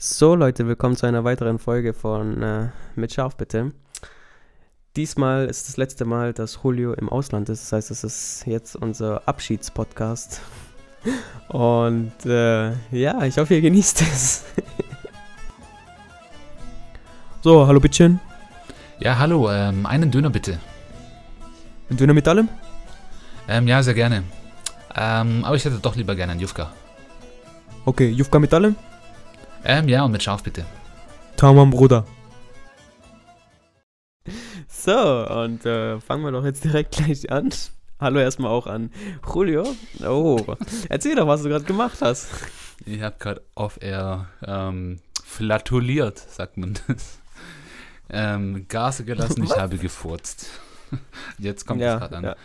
So, Leute, willkommen zu einer weiteren Folge von äh, Mit Scharf bitte. Diesmal ist das letzte Mal, dass Julio im Ausland ist. Das heißt, es ist jetzt unser Abschiedspodcast. Und äh, ja, ich hoffe, ihr genießt es. so, hallo Bittchen. Ja, hallo, ähm, einen Döner bitte. Ein Döner mit allem? Ähm, ja, sehr gerne. Ähm, aber ich hätte doch lieber gerne einen Jufka. Okay, Jufka mit allem? Ähm, ja, und mit Schaf bitte. Tamam, Bruder. So, und äh, fangen wir doch jetzt direkt gleich an. Hallo erstmal auch an Julio. Oh, erzähl doch, was du gerade gemacht hast. Ich habe gerade off-air ähm, flatuliert, sagt man das. Ähm, Gase gelassen, ich habe gefurzt. Jetzt kommt ja, es gerade an. ja.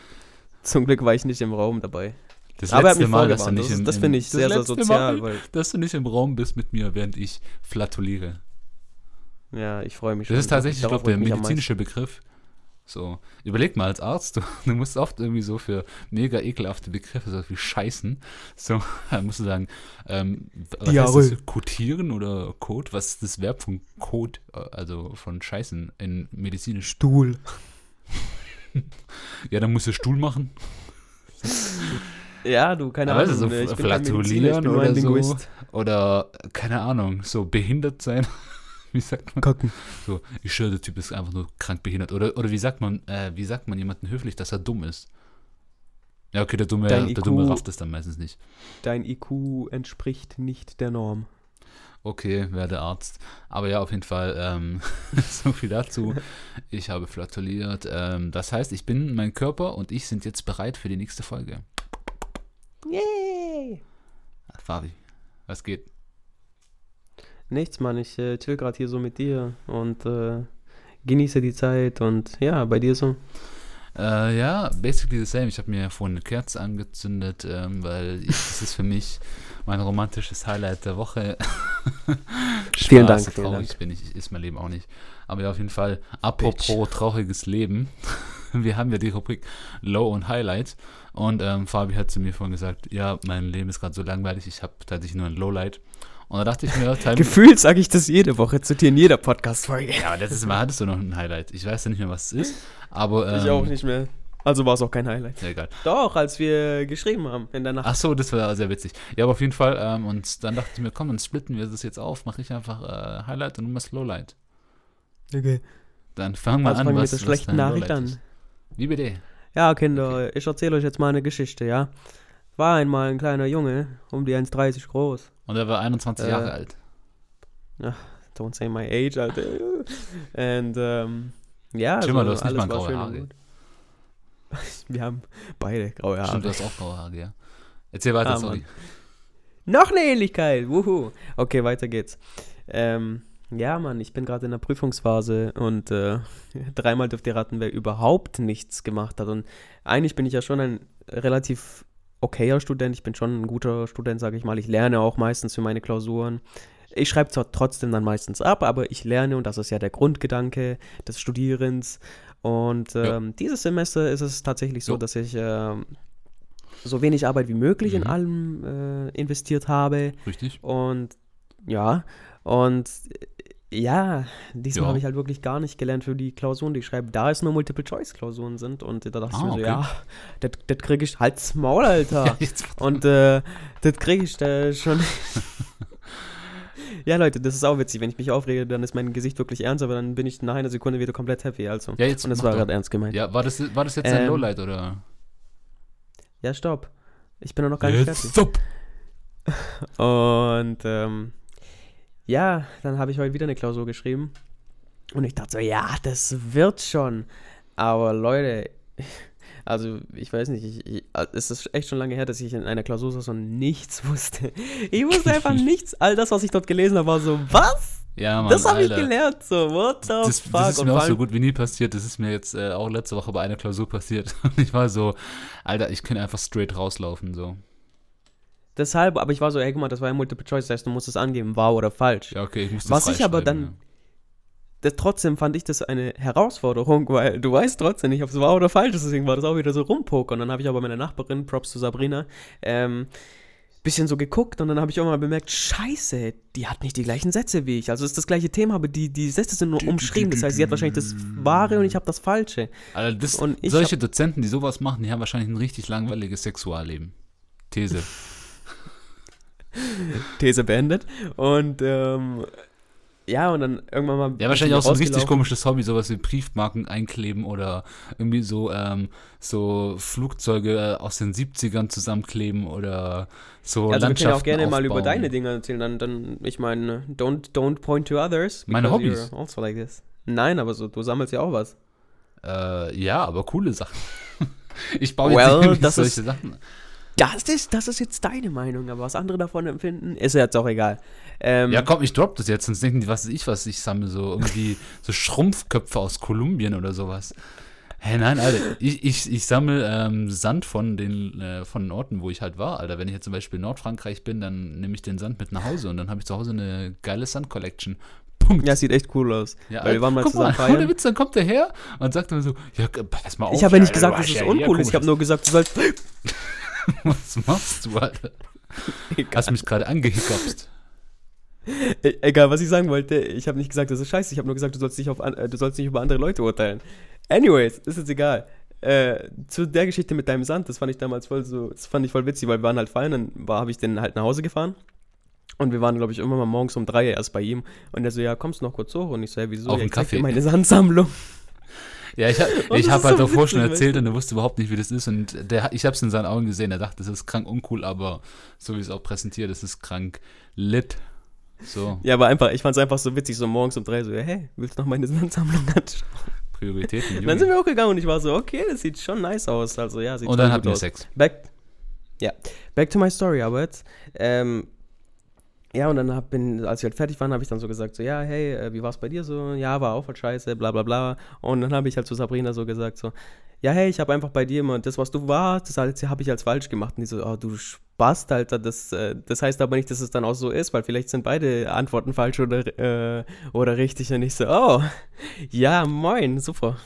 Zum Glück war ich nicht im Raum dabei. Das Aber er letzte Mal, dass du nicht Das, im, das finde ich das sehr, sehr sozial. Mal, Weil, dass du nicht im Raum bist mit mir, während ich flatuliere. ja, ich freue mich Das ist tatsächlich, ich glaube, der medizinische Begriff. So, überleg mal als Arzt, du, du musst oft irgendwie so für mega ekelhafte Begriffe, so wie Scheißen, so, dann musst du sagen, ähm, was Diarrhoe. heißt das, kotieren oder Code? Was ist das Verb von Code, äh, also von Scheißen in medizinisch? Stuhl. Ja, dann musst du Stuhl machen. Ja, du, keine Ahnung. du, so ich bin kein Mediziner, ich flatulieren oder so. Linguist. Oder, keine Ahnung, so behindert sein. Wie sagt man? Kacken. So, ich schwöre, der Typ ist einfach nur krank behindert. Oder, oder wie sagt man, äh, wie sagt man jemanden höflich, dass er dumm ist? Ja, okay, der Dumme, Dein der IQ Dumme rafft es dann meistens nicht. Dein IQ entspricht nicht der Norm. Okay, werde Arzt. Aber ja, auf jeden Fall, ähm, so viel dazu. Ich habe flatuliert. Ähm, das heißt, ich bin, mein Körper und ich sind jetzt bereit für die nächste Folge. Yay! Fabi, was geht? Nichts, Mann. Ich äh, chill gerade hier so mit dir und äh, genieße die Zeit und ja, bei dir so. Äh, ja, basically the same. Ich habe mir vorhin eine Kerze angezündet, ähm, weil ich, das ist für mich mein romantisches Highlight der Woche. Vielen Dank, so vielen traurig Dank. bin ich, ist mein Leben auch nicht. Aber ja, auf jeden Fall, apropos trauriges Leben. Wir haben ja die Rubrik Low und Highlight. Und ähm, Fabi hat zu mir vorhin gesagt, ja, mein Leben ist gerade so langweilig, ich habe tatsächlich nur ein Lowlight. Und da dachte ich mir, Time, Gefühlt sage ich das jede Woche zu dir in jeder Podcast-Folge. ja, aber letztes Mal hattest du noch ein Highlight. Ich weiß ja nicht mehr, was es ist. Aber ähm, Ich auch nicht mehr. Also war es auch kein Highlight. Ja, egal. Doch, als wir geschrieben haben in der Nacht. Ach so, das war sehr witzig. Ja, aber auf jeden Fall. Ähm, und dann dachte ich mir, komm, dann splitten wir das jetzt auf. Mache ich einfach äh, Highlight und du machst Lowlight. Okay. Dann fangen wir Also an, fangen wir was, mit der schlechten Nachricht an. Wie bitte? Ja, Kinder, ich erzähle euch jetzt mal eine Geschichte, ja. War einmal ein kleiner Junge, um die 1,30 groß. Und er war 21 Äh, Jahre alt. Don't say my age, Alter. Und, ähm, ja, Chill mal, du hast nicht mal graue Haare. Wir haben beide graue Haare. Stimmt, du hast auch graue Haare, ja. Erzähl weiter, Ah, sorry. Noch eine Ähnlichkeit, wuhu. Okay, weiter geht's. Ähm, ja, Mann, ich bin gerade in der Prüfungsphase und äh, dreimal dürft ihr raten, wer überhaupt nichts gemacht hat. Und eigentlich bin ich ja schon ein relativ okayer Student. Ich bin schon ein guter Student, sage ich mal. Ich lerne auch meistens für meine Klausuren. Ich schreibe zwar trotzdem dann meistens ab, aber ich lerne und das ist ja der Grundgedanke des Studierens. Und Ja. ähm, dieses Semester ist es tatsächlich so, Jo. dass ich ähm, so wenig Arbeit wie möglich in Mhm. allem äh, investiert habe. Richtig? Und ja, und äh, ja, diesmal Ja. habe ich halt wirklich gar nicht gelernt für die Klausuren, die ich schreibe, da es nur Multiple-Choice-Klausuren sind. Und da dachte ich Ah, mir so, okay. ja, das das kriege ich, halt's Maul, Alter. Ja, jetzt, Und äh, das kriege ich da schon. ja, Leute, das ist auch witzig. Wenn ich mich aufrege, dann ist mein Gesicht wirklich ernst, aber dann bin ich nach einer Sekunde wieder komplett happy. Also. ja, jetzt Und das war gerade ernst gemeint. Ja, Ja, war das, war das jetzt ein Ähm, Lowlight oder? stopp. Ich bin doch noch gar nicht fertig. Stopp! Und ähm, ja, dann habe ich heute wieder eine Klausur geschrieben. Und ich dachte so, ja, das wird schon. Aber Leute, also ich weiß nicht, ich, ich, es ist echt schon lange her, dass ich in einer Klausur saß und nichts wusste. Ich wusste einfach nichts. All das, was ich dort gelesen habe, war so, was? Ja, Mann, das habe ich gelernt. So, what the Das, fuck? das ist mir auch so gut wie nie passiert. Das ist mir jetzt äh, auch letzte Woche bei einer Klausur passiert. Und ich war so, Alter, ich könnte einfach straight rauslaufen. So. Deshalb, aber ich war so, ey, guck mal, das war ja Multiple Choice, das heißt, du musst es angeben, wahr oder falsch. Ja, okay, ich musste Was ich aber dann- das, trotzdem fand ich das eine Herausforderung, weil du weißt trotzdem nicht, ob es wahr oder falsch ist. Deswegen war das auch wieder so rumpokern. Und dann habe ich aber meine Nachbarin, Props zu Sabrina, ähm, bisschen so geguckt und dann habe ich auch mal bemerkt, scheiße, die hat nicht die gleichen Sätze wie ich. Also es ist das gleiche Thema, aber die, die Sätze sind nur umschrieben. Das heißt, sie hat wahrscheinlich das Wahre und ich habe das Falsche. Also das, solche Dozenten, die sowas machen, die haben wahrscheinlich ein richtig langweiliges Sexualleben. These. These beendet. Und ähm, ja, und dann irgendwann mal. Ja, wahrscheinlich auch so ein richtig komisches Hobby, sowas wie Briefmarken einkleben oder irgendwie so, ähm, so Flugzeuge äh, aus den 70ern zusammenkleben oder so Also wir können ja auch gerne mal über aufbauen. deine Dinge erzählen. Dann, dann ich meine, don't, don't point to others. Meine Hobbys. Also like this. Nein, aber so, du sammelst ja auch was. Äh, ja, aber coole Sachen. ich baue Well, jetzt nicht das solche ist- Sachen. Das ist, das ist jetzt deine Meinung, aber was andere davon empfinden, ist jetzt auch egal. Ähm, Ja, komm, ich drop das jetzt, sonst denken die, was weiß ich, was ich sammle, so irgendwie so Schrumpfköpfe aus Kolumbien oder sowas. Hä, nein, Alter, ich, ich, ich sammle ähm, Sand von den, äh, von den Orten, wo ich halt war, Alter. Wenn ich jetzt zum Beispiel in Nordfrankreich bin, dann nehme ich den Sand mit nach Hause und dann habe ich zu Hause eine geile Sand-Collection. Punkt. ja, sieht echt cool aus. Ja, Weil wir waren mal guck zusammen mal, ohne. Witz, dann kommt der her und sagt dann so, ja, pass mal auf. Ich habe ja nicht gesagt, dass es uncool ist. Ich habe nur gesagt, du sollst. Was machst du, Alter? Hast mich gerade angehickapst. E- Egal, was ich sagen wollte, ich habe nicht gesagt, das ist scheiße. Ich habe nur gesagt, du sollst, nicht auf an, äh, du sollst nicht über andere Leute urteilen. Anyways, ist jetzt egal. Äh, zu der Geschichte mit deinem Sand, das fand ich damals voll so, das fand ich voll witzig, weil wir waren halt feiern, dann war, habe ich den halt nach Hause gefahren. Und wir waren, glaube ich, irgendwann mal morgens um drei erst bei ihm. Und er so, ja, kommst du noch kurz hoch? Und ich so, ja, wieso? Auf ja, ich zeig dir Kaffee. meine Sandsammlung. Ja, ich, hab- ich habe halt so davor schon erzählt und er wusste überhaupt nicht, wie das ist. Und der, ich habe es in seinen Augen gesehen. Er dachte, das ist krank uncool, aber so wie es auch präsentiert, das ist krank lit. So, Ja, aber einfach, ich fand es einfach so witzig, so morgens um drei, so, hey, willst du noch meine Sandsammlung anschauen? Prioritäten. Und dann sind Junge. wir auch gegangen und ich war so, okay, das sieht schon nice aus. Also, ja, sieht Und schon dann hatten wir. Sex. Back, ja, back to my story, aber jetzt, ähm, ja, und dann hab, bin, als wir halt fertig waren, habe ich dann so gesagt, so, ja, hey, äh, wie war's bei dir so? Ja, war auch voll scheiße, bla bla bla. Und dann habe ich halt zu Sabrina so gesagt, so, ja, hey, ich habe einfach bei dir immer, das, was du warst, das habe ich als falsch gemacht. Und die so, oh, du Spast, Alter, das, äh, das heißt aber nicht, dass es dann auch so ist, weil vielleicht sind beide Antworten falsch oder, äh, oder richtig. Und ich so, oh, ja, moin, super.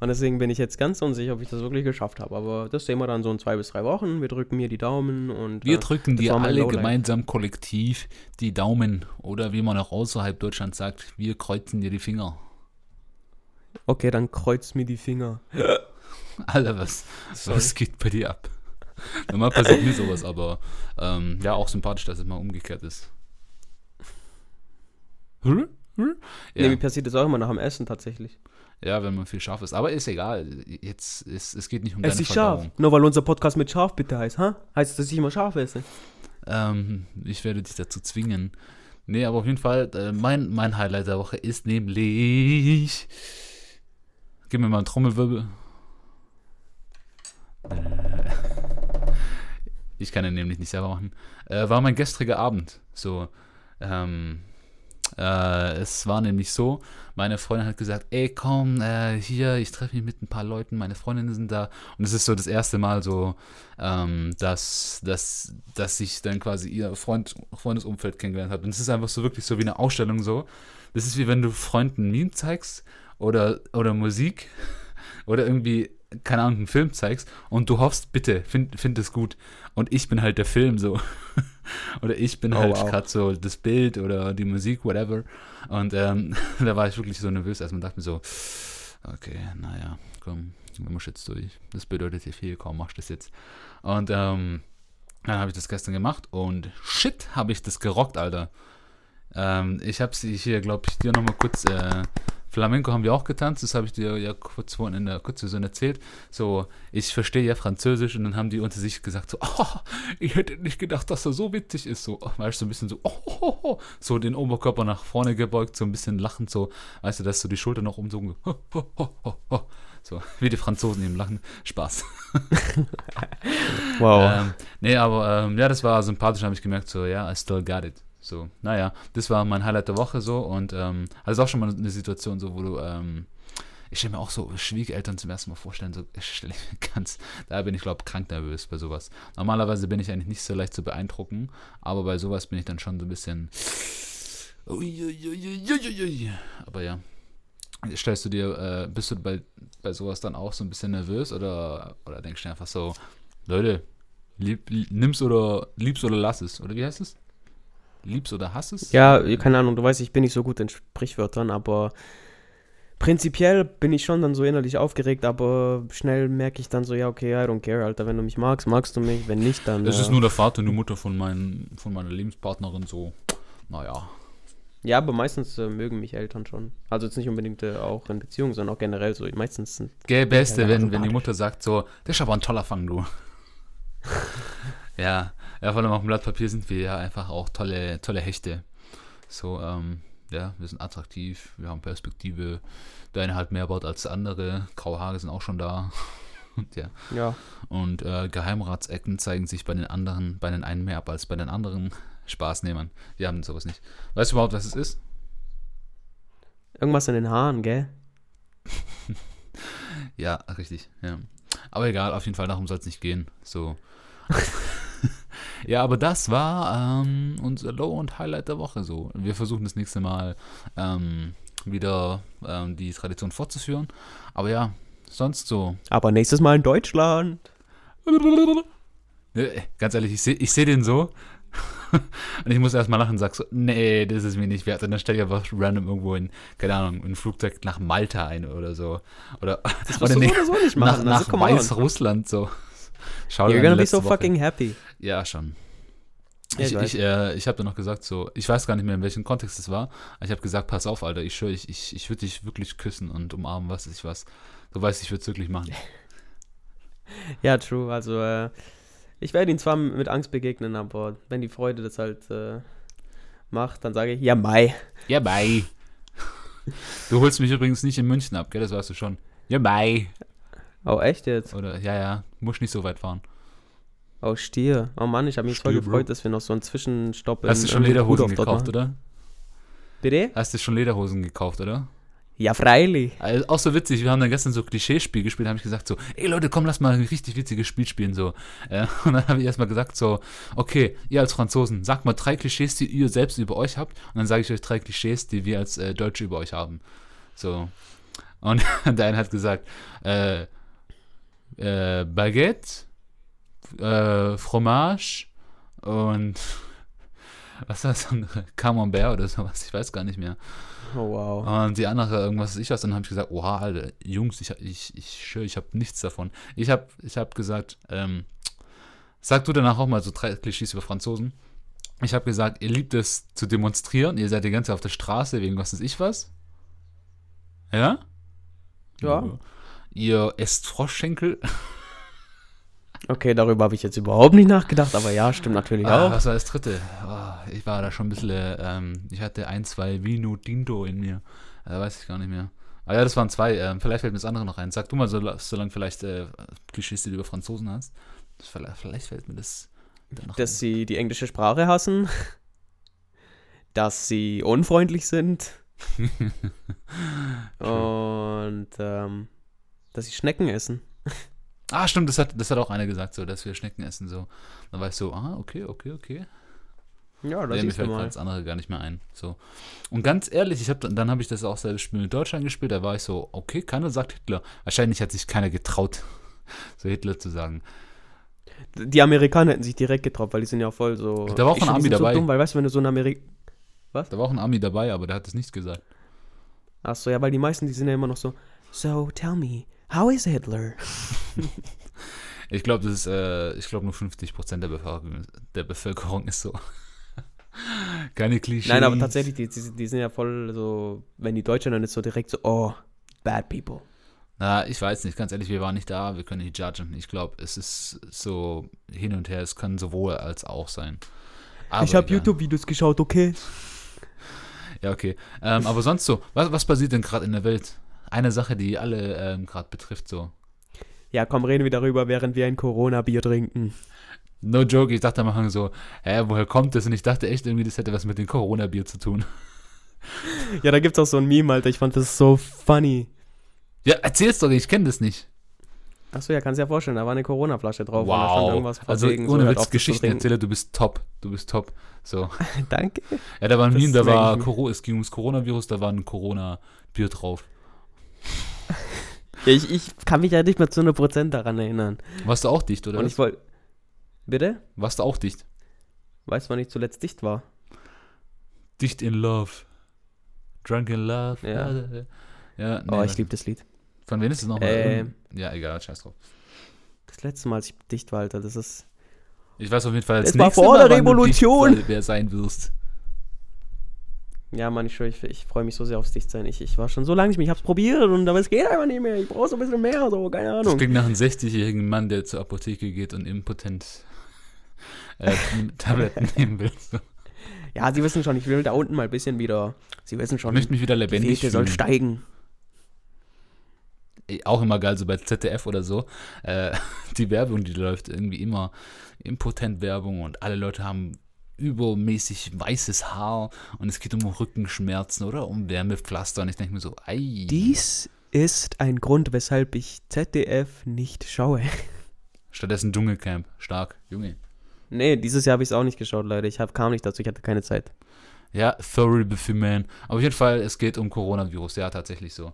Und deswegen bin ich jetzt ganz unsicher, ob ich das wirklich geschafft habe. Aber das sehen wir dann so in zwei bis drei Wochen. Wir drücken mir die Daumen und. Wir äh, drücken dir alle Lowlight. gemeinsam kollektiv die Daumen. Oder wie man auch außerhalb Deutschlands sagt, wir kreuzen dir die Finger. Okay, dann kreuz mir die Finger. Alter, was, Sorry. was geht bei dir ab? Normal passiert mir sowas, aber ähm, ja, auch sympathisch, dass es mal umgekehrt ist. Hm? Hm? Nee, Ja. mir passiert das auch immer nach dem Essen tatsächlich. Ja, wenn man viel scharf ist. Aber ist egal. Jetzt ist, es geht nicht um Ess deine ich scharf. Nur weil unser Podcast mit scharf bitte heißt, ha? Heißt das, dass ich immer scharf esse? Ähm, ich werde dich dazu zwingen. Nee, aber auf jeden Fall, äh, mein, mein Highlight der Woche ist nämlich. Gib mir mal einen Trommelwirbel. Äh, Ich kann den nämlich nicht selber machen. Äh, war mein gestriger Abend. So, ähm, äh, es war nämlich so, meine Freundin hat gesagt, ey komm, äh, hier, ich treffe mich mit ein paar Leuten, meine Freundinnen sind da. Und es ist so das erste Mal so, ähm, dass, dass, dass ich dann quasi ihr Freund, Freundesumfeld kennengelernt habe. Und es ist einfach so wirklich so wie eine Ausstellung so. Das ist wie wenn du Freunden Meme zeigst oder, oder Musik oder irgendwie, keine Ahnung, einen Film zeigst und du hoffst, bitte, find, find es gut. Und ich bin halt der Film so. oder ich bin Oh, halt wow. gerade so das Bild oder die Musik, whatever. Und ähm, da war ich wirklich so nervös, als man dachte mir so, okay, naja, komm, wir muss jetzt durch. Das bedeutet hier viel, kaum machst du das jetzt. Und ähm, dann habe ich das gestern gemacht und shit, habe ich das gerockt, Alter. Ähm, ich habe sie hier, glaube ich, dir nochmal kurz. Äh, Flamenco haben wir auch getanzt, das habe ich dir ja kurz vorhin in der Kurzversion erzählt. So, ich verstehe ja Französisch und dann haben die unter sich gesagt, so, oh, ich hätte nicht gedacht, dass er so witzig ist. So, weißt du, so ein bisschen so, oh, oh, oh, so den Oberkörper nach vorne gebeugt, so ein bisschen lachend, so, weißt du, dass so die Schulter noch umsogen, so, oh, oh, oh, oh, oh. so, wie die Franzosen eben lachen. Spaß. Wow. Ähm, nee, aber ähm, ja, das war sympathisch, habe ich gemerkt, so, ja, I still got it. So, naja, das war mein Highlight der Woche so und ähm, also auch schon mal eine Situation so, wo du, ähm, ich stelle mir auch so Schwiegereltern zum ersten Mal vorstellen, so ich stelle mir ganz, da bin ich glaube krank nervös bei sowas. Normalerweise bin ich eigentlich nicht so leicht zu beeindrucken, aber bei sowas bin ich dann schon so ein bisschen, uiuiuiuiui. aber ja. Stellst du dir, äh, bist du bei, bei sowas dann auch so ein bisschen nervös oder, oder denkst du einfach so, Leute, Lieb, nimm's oder lieb's oder lass es. Oder wie heißt es? Lieb's oder hass es? Ja, keine Ahnung, du weißt, ich bin nicht so gut in Sprichwörtern, aber prinzipiell bin ich schon dann so innerlich aufgeregt, aber schnell merke ich dann so, ja, okay, I don't care, Alter, wenn du mich magst, magst du mich, wenn nicht, dann. Das äh, ist nur der Vater und die Mutter von, mein, von meiner Lebenspartnerin so. Naja. Ja, aber meistens äh, mögen mich Eltern schon. Also jetzt nicht unbedingt äh, auch in Beziehungen, sondern auch generell so. Meistens sind. Gell, Beste, Ja, wenn, wenn die. Mutter sagt so, das ist aber ein toller Fang, du. ja, ja, vor allem auf dem Blatt Papier sind wir ja einfach auch tolle, tolle Hechte. So, ähm, ja, wir sind attraktiv, wir haben Perspektive. Der eine halt mehr baut als der andere. Graue Haare sind auch schon da. Und ja. Ja. Und äh, Geheimratsecken zeigen sich bei den anderen, bei den einen mehr ab als bei den anderen Spaßnehmern. Die haben sowas nicht. Weißt du überhaupt, was es ist? Irgendwas in den Haaren, gell? Ja, richtig, ja. Aber egal, auf jeden Fall, darum soll es nicht gehen. So. ja, aber das war ähm, unser Low- und Highlight der Woche so. Wir versuchen das nächste Mal ähm, wieder ähm, die Tradition fortzuführen. Aber ja, sonst so. Aber nächstes Mal in Deutschland. Äh, Ganz ehrlich, ich sehe ich seh den so. und ich muss erstmal lachen und sag so, nee, das ist mir nicht wert. Und dann stelle ich einfach random irgendwo in, keine Ahnung, ein Flugzeug nach Malta ein oder so. Oder, Das oder nee, so oder so nicht nach, machen. nach also, come on. Weißrussland so. Schau dir You're gonna be so Woche. fucking happy. Ja, schon. Ja, ich ich ich, äh, ich habe dann noch gesagt, so, ich weiß gar nicht mehr, in welchem Kontext es war, aber ich habe gesagt, pass auf, Alter, ich schwöre, ich, ich, ich würde dich wirklich küssen und umarmen, was ich was. Du weißt, ich würde es wirklich machen. Ja, true. Also, äh, ich werde ihn zwar mit Angst begegnen, aber wenn die Freude das halt äh, macht, dann sage ich, ja, Mai. Ja, bye. Du holst mich übrigens nicht in München ab, gell, das weißt du schon. Ja, bye. Oh, echt jetzt? Oder, ja, ja, muss nicht so weit fahren. Oh, Stier. Oh Mann, ich habe mich voll Stier, Bro. gefreut, dass wir noch so einen Zwischenstopp Hast du in- schon Lederhosen gekauft, oder? Bitte? Hast du schon Lederhosen gekauft, oder? Ja, freilich. Also, auch so witzig, wir haben dann gestern so Klischeespiel gespielt, habe ich gesagt so, ey Leute, komm, lass mal ein richtig witziges Spiel spielen, so. Äh, und dann habe ich erstmal gesagt so, okay, ihr als Franzosen, sagt mal drei Klischees, die ihr selbst über euch habt und dann sage ich euch drei Klischees, die wir als äh, Deutsche über euch haben. So. Und der eine hat gesagt, äh, äh, Baguette, äh, Fromage und was war das andere? Camembert oder sowas, ich weiß gar nicht mehr. Oh, wow. Und die andere, irgendwas ich was, dann habe ich gesagt, oha, Alter, Jungs, ich, ich, ich ich habe nichts davon. Ich habe ich hab gesagt, ähm, sag du danach auch mal so drei Klischees über Franzosen. Ich habe gesagt, ihr liebt es zu demonstrieren, ihr seid die ganze Zeit auf der Straße wegen was weiß ich was. Ja? Ja. Ihr esst Froschschenkel. Okay, darüber habe ich jetzt überhaupt nicht nachgedacht, aber ja, stimmt natürlich Ah, auch. was war das dritte? Ah, ich war da schon ein bisschen, ähm, ich hatte ein, zwei Vino Dinto in mir. Äh, weiß ich gar nicht mehr. Aber ja, das waren zwei. Ähm, vielleicht fällt mir das andere noch ein. Sag du mal, so, solange vielleicht äh, Klischees, die du über Franzosen hast. Vielleicht, vielleicht fällt mir das dann noch Dass sie die englische Sprache hassen, dass sie unfreundlich sind und ähm, dass sie Schnecken essen. Ah, stimmt, das hat, das hat auch einer gesagt, so, dass wir Schnecken essen. So. Dann war ich so, ah, okay, okay, okay. Ja, das Ja, mir ist fällt mal. das andere gar nicht mehr ein. So. Und ganz ehrlich, ich hab, dann, habe ich das auch selbst Spiel mit Deutschland gespielt, da war ich so, okay, keiner sagt Hitler. Wahrscheinlich hat sich keiner getraut, so Hitler zu sagen. Die Amerikaner hätten sich direkt getraut, weil die sind ja voll so. Da war auch ein Ami dabei. So dumm, weil weißt du, wenn du so ein Amerik. Da war auch ein Ami dabei, aber der hat es nicht gesagt. Achso, ja, weil die meisten, die sind ja immer noch so. So, tell me, how is Hitler? Ich glaube, das ist, äh, ich glaube nur 50% der Bevölkerung, der Bevölkerung ist so. Keine Klischees. Nein, aber tatsächlich, die, die, die sind ja voll so. Wenn die Deutschen dann ist so direkt so, oh, bad people. Na, ich weiß nicht, ganz ehrlich, wir waren nicht da, wir können nicht judgen. Ich glaube, es ist so hin und her, es kann sowohl als auch sein. Aber ich habe. YouTube-Videos geschaut, okay? Ja, okay. Ähm, aber sonst so, was, was passiert denn gerade in der Welt? Eine Sache, die alle ähm, gerade betrifft, so. Ja, komm, reden wir darüber, während wir ein Corona-Bier trinken. No joke, ich dachte am Anfang so, hä, woher kommt das? Und ich dachte echt irgendwie, das hätte was mit dem Corona-Bier zu tun. Ja, da gibt's auch so ein Meme, Alter. Ich fand das so funny. Ja, erzähl's doch, ich kenne das nicht. Achso, ja, kannst dir ja vorstellen, da war eine Corona-Flasche drauf. und da stand Wow. irgendwas von Also wegen, ohne so, Witz, auf, das zu Geschichten trinken. erzähler, du bist top. Du bist top. So. Danke. Ja, da war ein Das Meme, da war. Coro es ging ums Coronavirus, da war ein Corona-Bier drauf. Ja, ich, ich kann mich ja nicht mehr zu 100% daran erinnern. Warst du auch dicht, oder? Und ich wollte. Bitte? Warst du auch dicht? Weißt du, wann ich zuletzt dicht war? Dicht in Love. Drunk in Love. Ja. Ja, oh, nee, ich liebe das Lied. Von wem ist es nochmal? Ähm, ja, egal, scheiß drauf. Das letzte Mal, als ich dicht war, Alter, das ist. Ich weiß auf jeden Fall, als Es war nächstes vor der Revolution. wer sein wirst. Ja, Mann, ich schwöre, ich, ich freue mich so sehr aufs Dichtsein. Ich, ich war schon so lange nicht mehr, ich hab's probiert und aber es geht einfach nicht mehr. Ich brauche so ein bisschen mehr, so, keine Das Ahnung. klingt nach einem 60-jährigen Mann, der zur Apotheke geht und impotent äh, Tabletten nehmen will. So. Ja, sie wissen schon, ich will da unten mal ein bisschen wieder. Sie wissen Ich schon, möchte mich wieder die lebendig Fete soll fühlen. steigen. Auch immer geil, so bei ZDF oder so. Äh, die Werbung, die läuft, irgendwie immer Impotent-Werbung und alle Leute haben übermäßig weißes Haar und es geht um Rückenschmerzen oder um Wärmepflaster und ich denke mir so, ei. Dies ist ein Grund, weshalb ich ZDF nicht schaue. Stattdessen Dschungelcamp. Stark, Junge. Nee, dieses Jahr habe ich es auch nicht geschaut, leider. Ich hab, kam nicht dazu, ich hatte keine Zeit. Ja, Thoroughly Man. Aber auf jeden Fall, es geht um Coronavirus. Ja, tatsächlich so.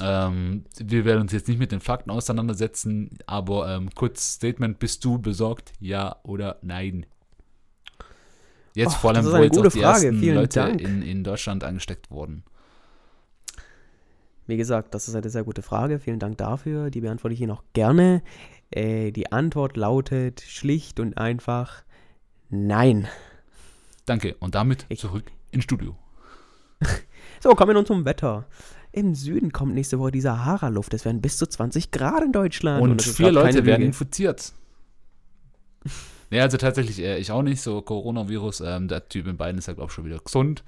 Ähm, wir werden uns jetzt nicht mit den Fakten auseinandersetzen, aber ähm, kurz Statement: Bist du besorgt? Ja oder nein? Jetzt Och, vor allem, wo jetzt auch die Frage. ersten Vielen Leute in, in Deutschland angesteckt wurden. Wie gesagt, das ist eine sehr gute Frage. Vielen Dank dafür. Die beantworte ich Ihnen auch gerne. Äh, die Antwort lautet schlicht und einfach nein. Danke. Und damit Ich- zurück ins Studio. So, kommen wir nun zum Wetter. Im Süden kommt nächste Woche die Sahara-Luft. Es werden bis zu 20 Grad in Deutschland. Und, ist vier Leute werden infiziert. Ja, also tatsächlich, äh, ich auch nicht, so Coronavirus. Ähm, der Typ in beiden ist ja, glaube ich, schon wieder gesund,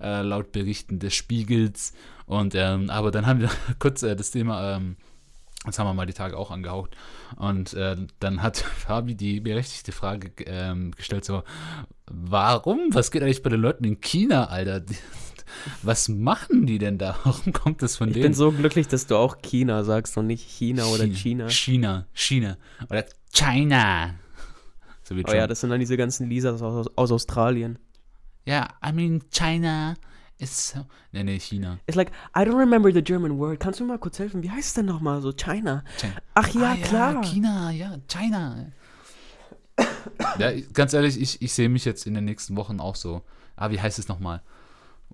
äh, laut Berichten des Spiegels. Und, ähm, aber dann haben wir kurz äh, das Thema, ähm, das haben wir mal die Tage auch angehaucht. Und äh, dann hat Fabi die berechtigte Frage ähm, gestellt: so, warum? Was geht eigentlich bei den Leuten in China, Alter? Was machen die denn da? Warum kommt das von Ich denen? bin so glücklich, dass du auch China sagst und nicht China oder China. China, China. Oder China. So Oh ja, das sind dann diese ganzen Lisas aus, aus Australien. Ja, I mean, China is so. Nee, nee, China. It's like, I don't remember the German word. Kannst du mir mal kurz helfen? Wie heißt es denn nochmal so? China. China. Ach ja, Ah, klar. China, ja, China. ja, ganz ehrlich, ich, ich sehe mich jetzt in den nächsten Wochen auch so. Ah, wie heißt es nochmal?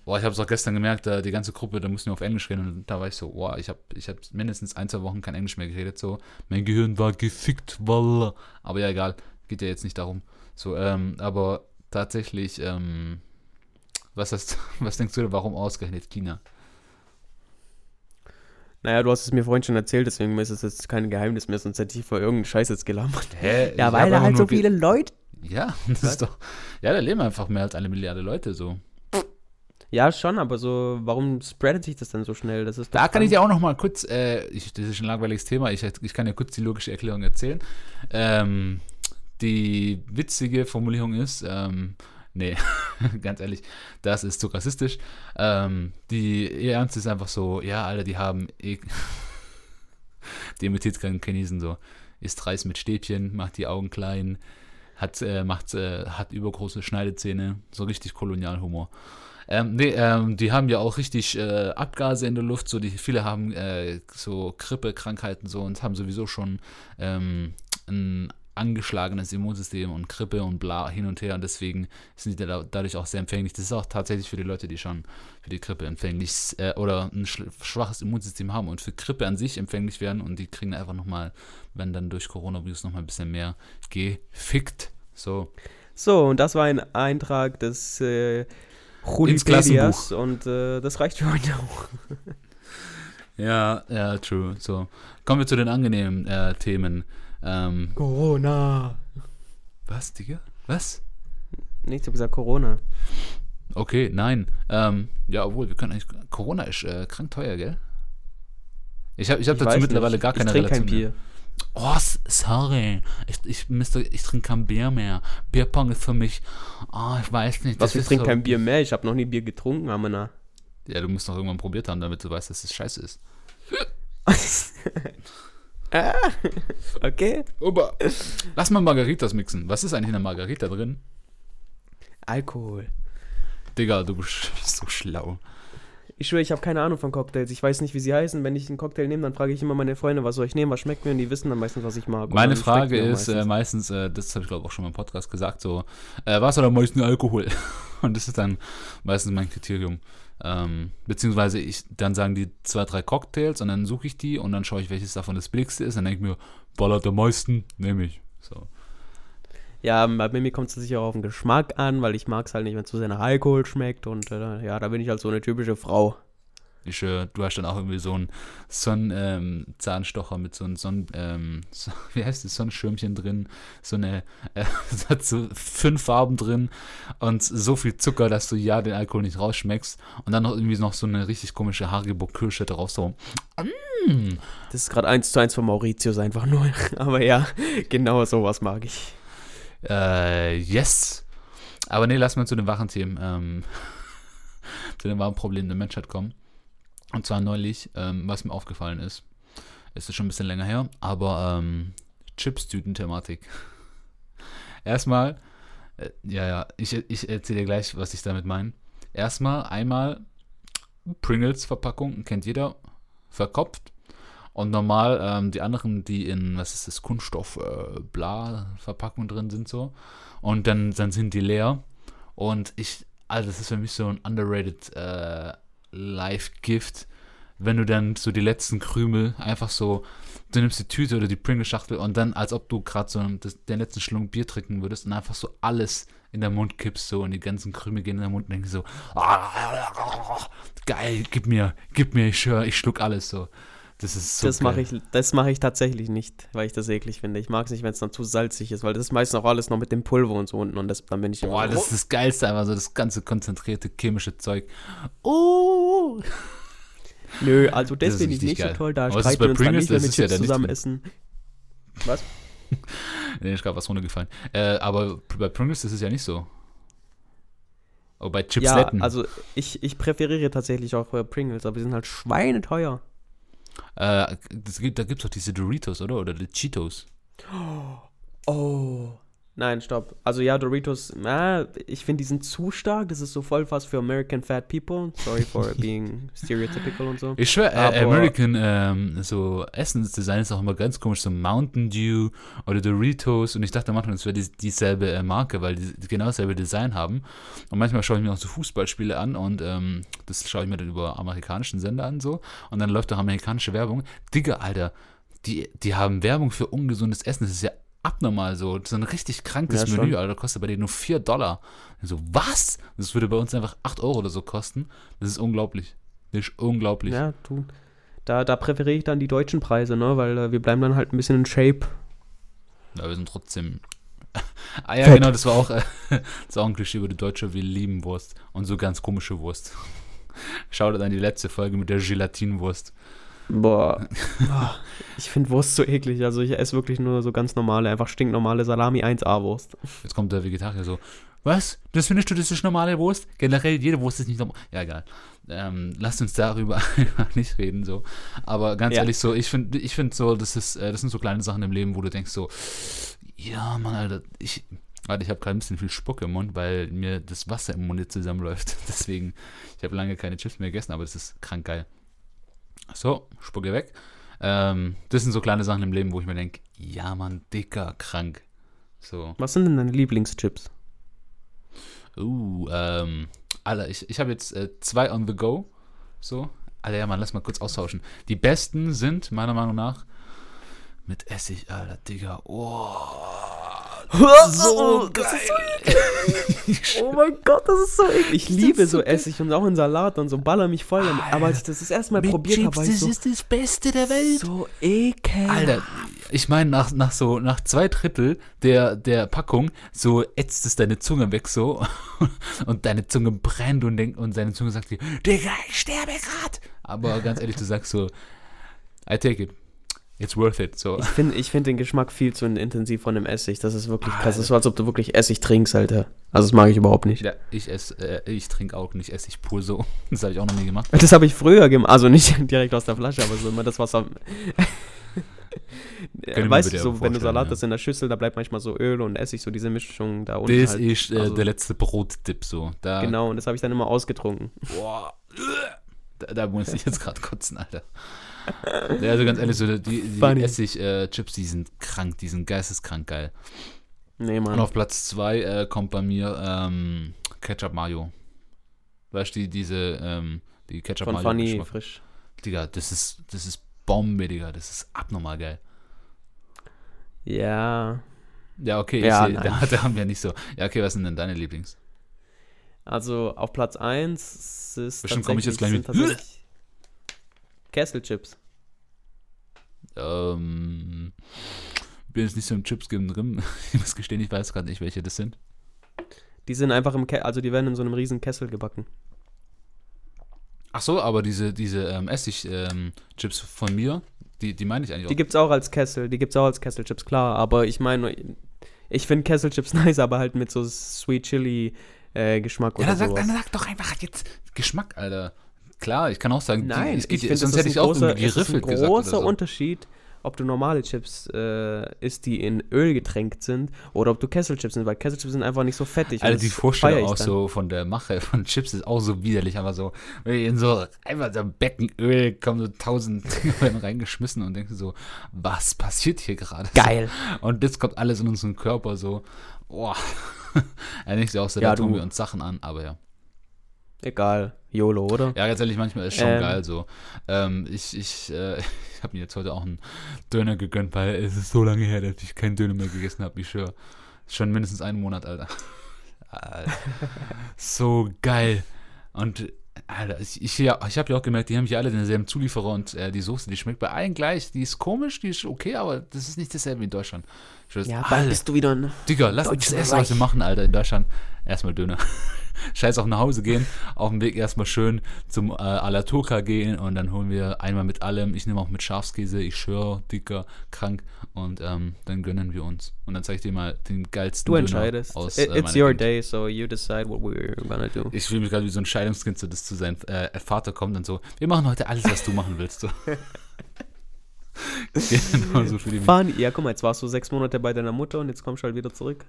Boah, ich habe es auch gestern gemerkt, da die ganze Gruppe, da mussten wir auf Englisch reden und da war ich so, boah, ich habe ich hab mindestens ein, zwei Wochen kein Englisch mehr geredet, so. Mein Gehirn war gefickt, walla. Aber ja, egal, geht ja jetzt nicht darum. So, ähm, aber tatsächlich, ähm, was, hast, was denkst du, warum ausgerechnet China? Naja, du hast es mir vorhin schon erzählt, deswegen ist es jetzt kein Geheimnis mehr, sonst hätte ich vor irgendeinen Scheiß jetzt gelabert. Hä? Ja, weil da halt so viele Leute. Ja, das ist doch. Ja, da leben einfach mehr als eine Milliarde Leute so. Ja, schon, aber so, warum spreadet sich das dann so schnell? Das ist Da kann ich dir auch noch mal kurz, äh, ich, das ist ein langweiliges Thema, ich, ich kann ja kurz die logische Erklärung erzählen. Ähm, die witzige Formulierung ist, ähm, nee, ganz ehrlich, das ist zu rassistisch. Ähm, die ihr Ernst ist einfach so, ja, Alter, die haben, eh, die imitiert keinen Chinesen so, isst Reis mit Stäbchen, macht die Augen klein, hat, äh, macht, äh, hat übergroße Schneidezähne, so richtig Kolonialhumor. Ähm, nee, ähm, die haben ja auch richtig äh, Abgase in der Luft, so die viele haben äh, so Grippekrankheiten so und haben sowieso schon ähm, ein angeschlagenes Immunsystem und Grippe und bla hin und her und deswegen sind die da, dadurch auch sehr empfänglich. Das ist auch tatsächlich für die Leute, die schon für die Grippe empfänglich äh, oder ein schwaches Immunsystem haben und für Grippe an sich empfänglich werden und die kriegen einfach nochmal, wenn dann durch Coronavirus nochmal ein bisschen mehr gefickt. So, So, und das war ein Eintrag des äh, Julipedias und äh, das reicht für heute auch. Ja, ja, true. So, kommen wir zu den angenehmen äh, Themen. Ähm, Corona. was, Digga? Was? Nichts, ich hab gesagt Corona. Okay, nein. Ähm, ja, obwohl, wir können eigentlich. Corona ist äh, krank teuer, gell? Ich habe ich hab Ich dazu mittlerweile nicht. gar keine ich Relation. kein Bier. Mehr. Oh, sorry. Ich, ich, müsste, ich trinke kein Bier mehr. Bierpong ist für mich. Oh, ich weiß nicht. Was, das ich trinke so- kein Bier mehr. Ich habe noch nie Bier getrunken, Amena. Ja, du musst doch irgendwann probiert haben, damit du weißt, dass es scheiße ist. ah, okay. Ober. Lass mal Margaritas mixen. Was ist eigentlich in der Margarita drin? Alkohol. Digga, du bist so schlau. Ich schwöre, ich habe keine Ahnung von Cocktails. Ich weiß nicht, wie sie heißen. Wenn ich einen Cocktail nehme, dann frage ich immer meine Freunde, was soll ich nehmen, was schmeckt mir und die wissen dann meistens, was ich mag. Meine Frage schmeckt mir auch ist äh, meistens, äh, das habe ich glaube auch schon mal im Podcast gesagt, so, äh, was hat am meisten Alkohol? Und das ist dann meistens mein Kriterium. Ähm, beziehungsweise ich, dann sagen die zwei, drei Cocktails und dann suche ich die und dann schaue ich, welches davon das billigste ist. Dann denke ich mir, ballert am meisten, nehme ich. So. Ja, bei mir kommt es sicher auch auf den Geschmack an, weil ich mag es halt nicht, wenn es zu sehr nach Alkohol schmeckt. Und äh, ja, da bin ich halt so eine typische Frau. Äh, du hast dann auch irgendwie so einen Sonnenzahnstocher mit so einem Sonnen, ähm, so, wie heißt das, Sonnenschirmchen drin, so eine, äh, hat so fünf Farben drin und so viel Zucker, dass du ja den Alkohol nicht rausschmeckst und dann noch irgendwie noch so eine richtig komische Haribo-Kirsche drauf, so, mm. Das ist gerade eins zu eins von Mauritius einfach nur. Aber ja, genau sowas mag ich. Äh, yes. Aber nee, lass mal zu den wachen Themen, ähm, zu den wahren Problemen der Menschheit kommen. Und zwar neulich, ähm, was mir aufgefallen ist, ist es schon ein bisschen länger her, aber ähm, Chipstüten-Thematik. Erstmal, äh, ja, ja, ich, ich erzähle dir gleich, was ich damit meine. Erstmal, einmal Pringles-Verpackung, kennt jeder, verkopft. Und normal ähm, die anderen, die in, was ist das, Kunststoff, äh, bla, Verpackung drin sind so. Und dann, dann sind die leer. Und ich, also das ist für mich so ein underrated äh, Life-Gift, wenn du dann so die letzten Krümel einfach so, du nimmst die Tüte oder die Pringle-Schachtel und dann, als ob du gerade so das, den letzten Schlung Bier trinken würdest und einfach so alles in den Mund kippst so und die ganzen Krümel gehen in den Mund und denkst so, geil, gib mir, gib mir, ich ich schluck alles so. Das ist so das mache ich, das mache ich tatsächlich nicht, weil ich das eklig finde. Ich mag es nicht, wenn es dann zu salzig ist, weil das ist meistens auch alles noch mit dem Pulver und so unten und das, dann bin ich Boah, immer das ist das Geilste, einfach so das ganze konzentrierte chemische Zeug. Oh! Nö, also das, Das ist finde ich nicht geil. so toll. Da Aber streiten wir uns dann Pringles? nicht, wenn wir ja Chips nicht zusammen essen. Was? Nee, ist gerade was runtergefallen. Äh, aber bei Pringles ist es ja nicht so. Oh, bei Ja, Chipsletten. also ich, ich präferiere tatsächlich auch äh, Pringles, aber die sind halt schweineteuer. Äh, das gibt, da gibt es doch diese Doritos, oder? Oder die Cheetos. Oh. Nein, stopp. Also ja, Doritos, na, ich finde, die sind zu stark. Das ist so voll was für American Fat People. Sorry for being stereotypical und so. Ich schwör, äh, American ähm, so Essensdesign ist auch immer ganz komisch, so Mountain Dew oder Doritos und ich dachte manchmal, das wäre die, dieselbe äh, Marke, weil die, die genau dasselbe Design haben und manchmal schaue ich mir auch so Fußballspiele an und ähm, das schaue ich mir dann über amerikanischen Sender an so und dann läuft auch amerikanische Werbung. Digga, Alter, die, die haben Werbung für ungesundes Essen, das ist ja abnormal so, das ist ein richtig krankes Ja. Menü, Alter, kostet bei denen nur 4 Dollar. Ich so, was? Das würde bei uns einfach 8 Euro oder so kosten. Das ist unglaublich. Das ist unglaublich. Ja, du. Da, da präferiere ich dann die deutschen Preise, ne? Weil äh, wir bleiben dann halt ein bisschen in Shape. Ja, wir sind trotzdem. ah ja, Fett. genau, das war auch, äh, das war auch ein Klischee über die Deutsche, wir lieben Wurst. Und so ganz komische Wurst. Schaut an die letzte Folge mit der Gelatinwurst. Boah. Ah, ich finde Wurst so eklig. Also ich esse wirklich nur so ganz normale, einfach stinknormale Salami 1A-Wurst. Jetzt kommt der Vegetarier so, was? Das findest du, das ist normale Wurst? Generell, jede Wurst ist nicht normal. Ja, egal. Ähm, lasst uns darüber einfach nicht reden, so. Aber ganz Ja. ehrlich, so, ich finde ich find so, das ist, äh, das sind so kleine Sachen im Leben, wo du denkst so, ja, Mann, Alter, ich, Warte, ich habe gerade ein bisschen viel Spucke im Mund, weil mir das Wasser im Mund zusammenläuft. Deswegen, ich habe lange keine Chips mehr gegessen, aber das ist krank geil. So, Spucke weg. Ähm, das sind so kleine Sachen im Leben, wo ich mir denke, ja, Mann, dicker, krank. So. Was sind denn deine Lieblingschips? Uh, ähm, Alter, ich, ich habe jetzt äh, zwei on the go. So. Alter, ja, Mann, lass mal kurz austauschen. Die besten sind, meiner Meinung nach, mit Essig, Alter, Digga. Oh. So geil. Oh mein Gott, das ist so eklig. Ich liebe so Essig und auch in Salat und so baller mich voll damit. Aber als ich das das erste Mal probiert habe, war ich das so, ist das Beste der Welt. so ekelhaft. Alter, ich meine, nach, nach so, nach zwei Drittel der, der Packung, so ätzt es deine Zunge weg so und deine Zunge brennt und denkt, und deine Zunge sagt dir, Digga, ich sterbe grad. Aber ganz ehrlich, du sagst so, I take it. It's worth it. So. Ich finde ich find den Geschmack viel zu intensiv von dem Essig. Das ist wirklich krass. Das ist so, als ob du wirklich Essig trinkst, Alter. Also das mag ich überhaupt nicht. Ja, ich esse, äh, ich trinke auch nicht Essig pur so. Das habe ich auch noch nie gemacht. Das habe ich früher gemacht. Also nicht direkt aus der Flasche, aber so immer das Wasser. weißt du, so, wenn du Salat ja. hast in der Schüssel, da bleibt manchmal so Öl und Essig, so diese Mischung da unten. Das halt. ist äh, also- der letzte Brotdip so. Da, Genau, und das habe ich dann immer ausgetrunken. Boah. Da, da muss ich jetzt gerade kotzen, Alter. Ja, also ganz ehrlich, so die, die. Essig-Chips, die sind krank, die sind geisteskrank geil. Nee, Und Mann. auf Platz 2 äh, kommt bei mir ähm, Ketchup Mayo. Weißt du, die, diese, ähm, die Ketchup Von Mayo. Funny Geschmack. frisch. Digga, das ist, das ist Bombe, Digga, das ist abnormal geil. Ja. Ja, okay, Ja, seh, da, da haben wir nicht so. Ja, okay, was sind denn deine Lieblings? Also auf Platz 1 ist Bestimmt komm ich jetzt gleich mit- Kesselchips. Ähm, bin jetzt nicht so im Chips-Game drin. Ich muss gestehen, ich weiß gerade nicht, welche das sind. Die sind einfach im Ke also die werden in so einem riesen Kessel gebacken. Ach so, aber diese, diese ähm, Essig-Chips von mir, die, die meine ich eigentlich Die auch. gibt's auch als Kessel, die gibt's auch als Kesselchips, klar, aber ich meine ich finde Kesselchips nice, aber halt mit so Sweet Chili äh, Geschmack Ja, oder dann sag, sowas. dann sag doch einfach jetzt Geschmack, Alter. Klar, ich kann auch sagen, Nein, die, es geht, ich finde, sonst hätte ich auch großer, irgendwie es ist ein geriffelt gesagt. großer so. Unterschied, ob du normale Chips äh, isst, die in Öl getränkt sind, oder ob du Kesselchips sind, weil Kesselchips sind einfach nicht so fettig. Alter, die Vorstellung auch dann. so von der Mache von Chips ist auch so widerlich, aber so, wenn ihr in so einfach so ein Becken Öl kommen so tausend werden reingeschmissen und denkst so, was passiert hier gerade? Geil. Und das kommt alles in unseren Körper so, boah. ja, denkst du auch so, Ja, da tun wir uns Sachen an, aber ja. Egal. YOLO, oder? Ja, ganz ehrlich, manchmal ist schon Ähm. geil so. Ähm, ich ich, äh, ich habe mir jetzt heute auch einen Döner gegönnt, weil es ist so lange her, dass ich keinen Döner mehr gegessen habe. Ich schwöre. Schon mindestens einen Monat, Alter. Alter. so geil. Und Alter, ich, ich, ja, ich habe ja auch gemerkt, die haben hier alle denselben Zulieferer und äh, die Soße, die schmeckt bei allen gleich. Die ist komisch, die ist okay, aber das ist nicht dasselbe wie in Deutschland. Schwör's, Ja, bald bist du wieder ein Digga, lass uns das erste, was wir machen, Alter, in Deutschland. Erstmal Döner. Scheiß auf nach Hause gehen, auf dem Weg erstmal schön zum äh, Ala Turca gehen und dann holen wir einmal mit allem. Ich nehme auch mit Schafskäse, ich schwöre, dicker, krank und ähm, dann gönnen wir uns. Und dann zeige ich dir mal den geilsten Du Döner entscheidest. aus äh, It's your Gegend. day, so you decide what we're gonna do. Ich fühle mich gerade wie so ein Scheidungskind, so dass zu seinem äh, Vater kommt und so, wir machen heute alles, was du machen willst. So. genau so ich mich. Funny. Ja, guck mal, jetzt warst du sechs Monate bei deiner Mutter und jetzt kommst du halt wieder zurück.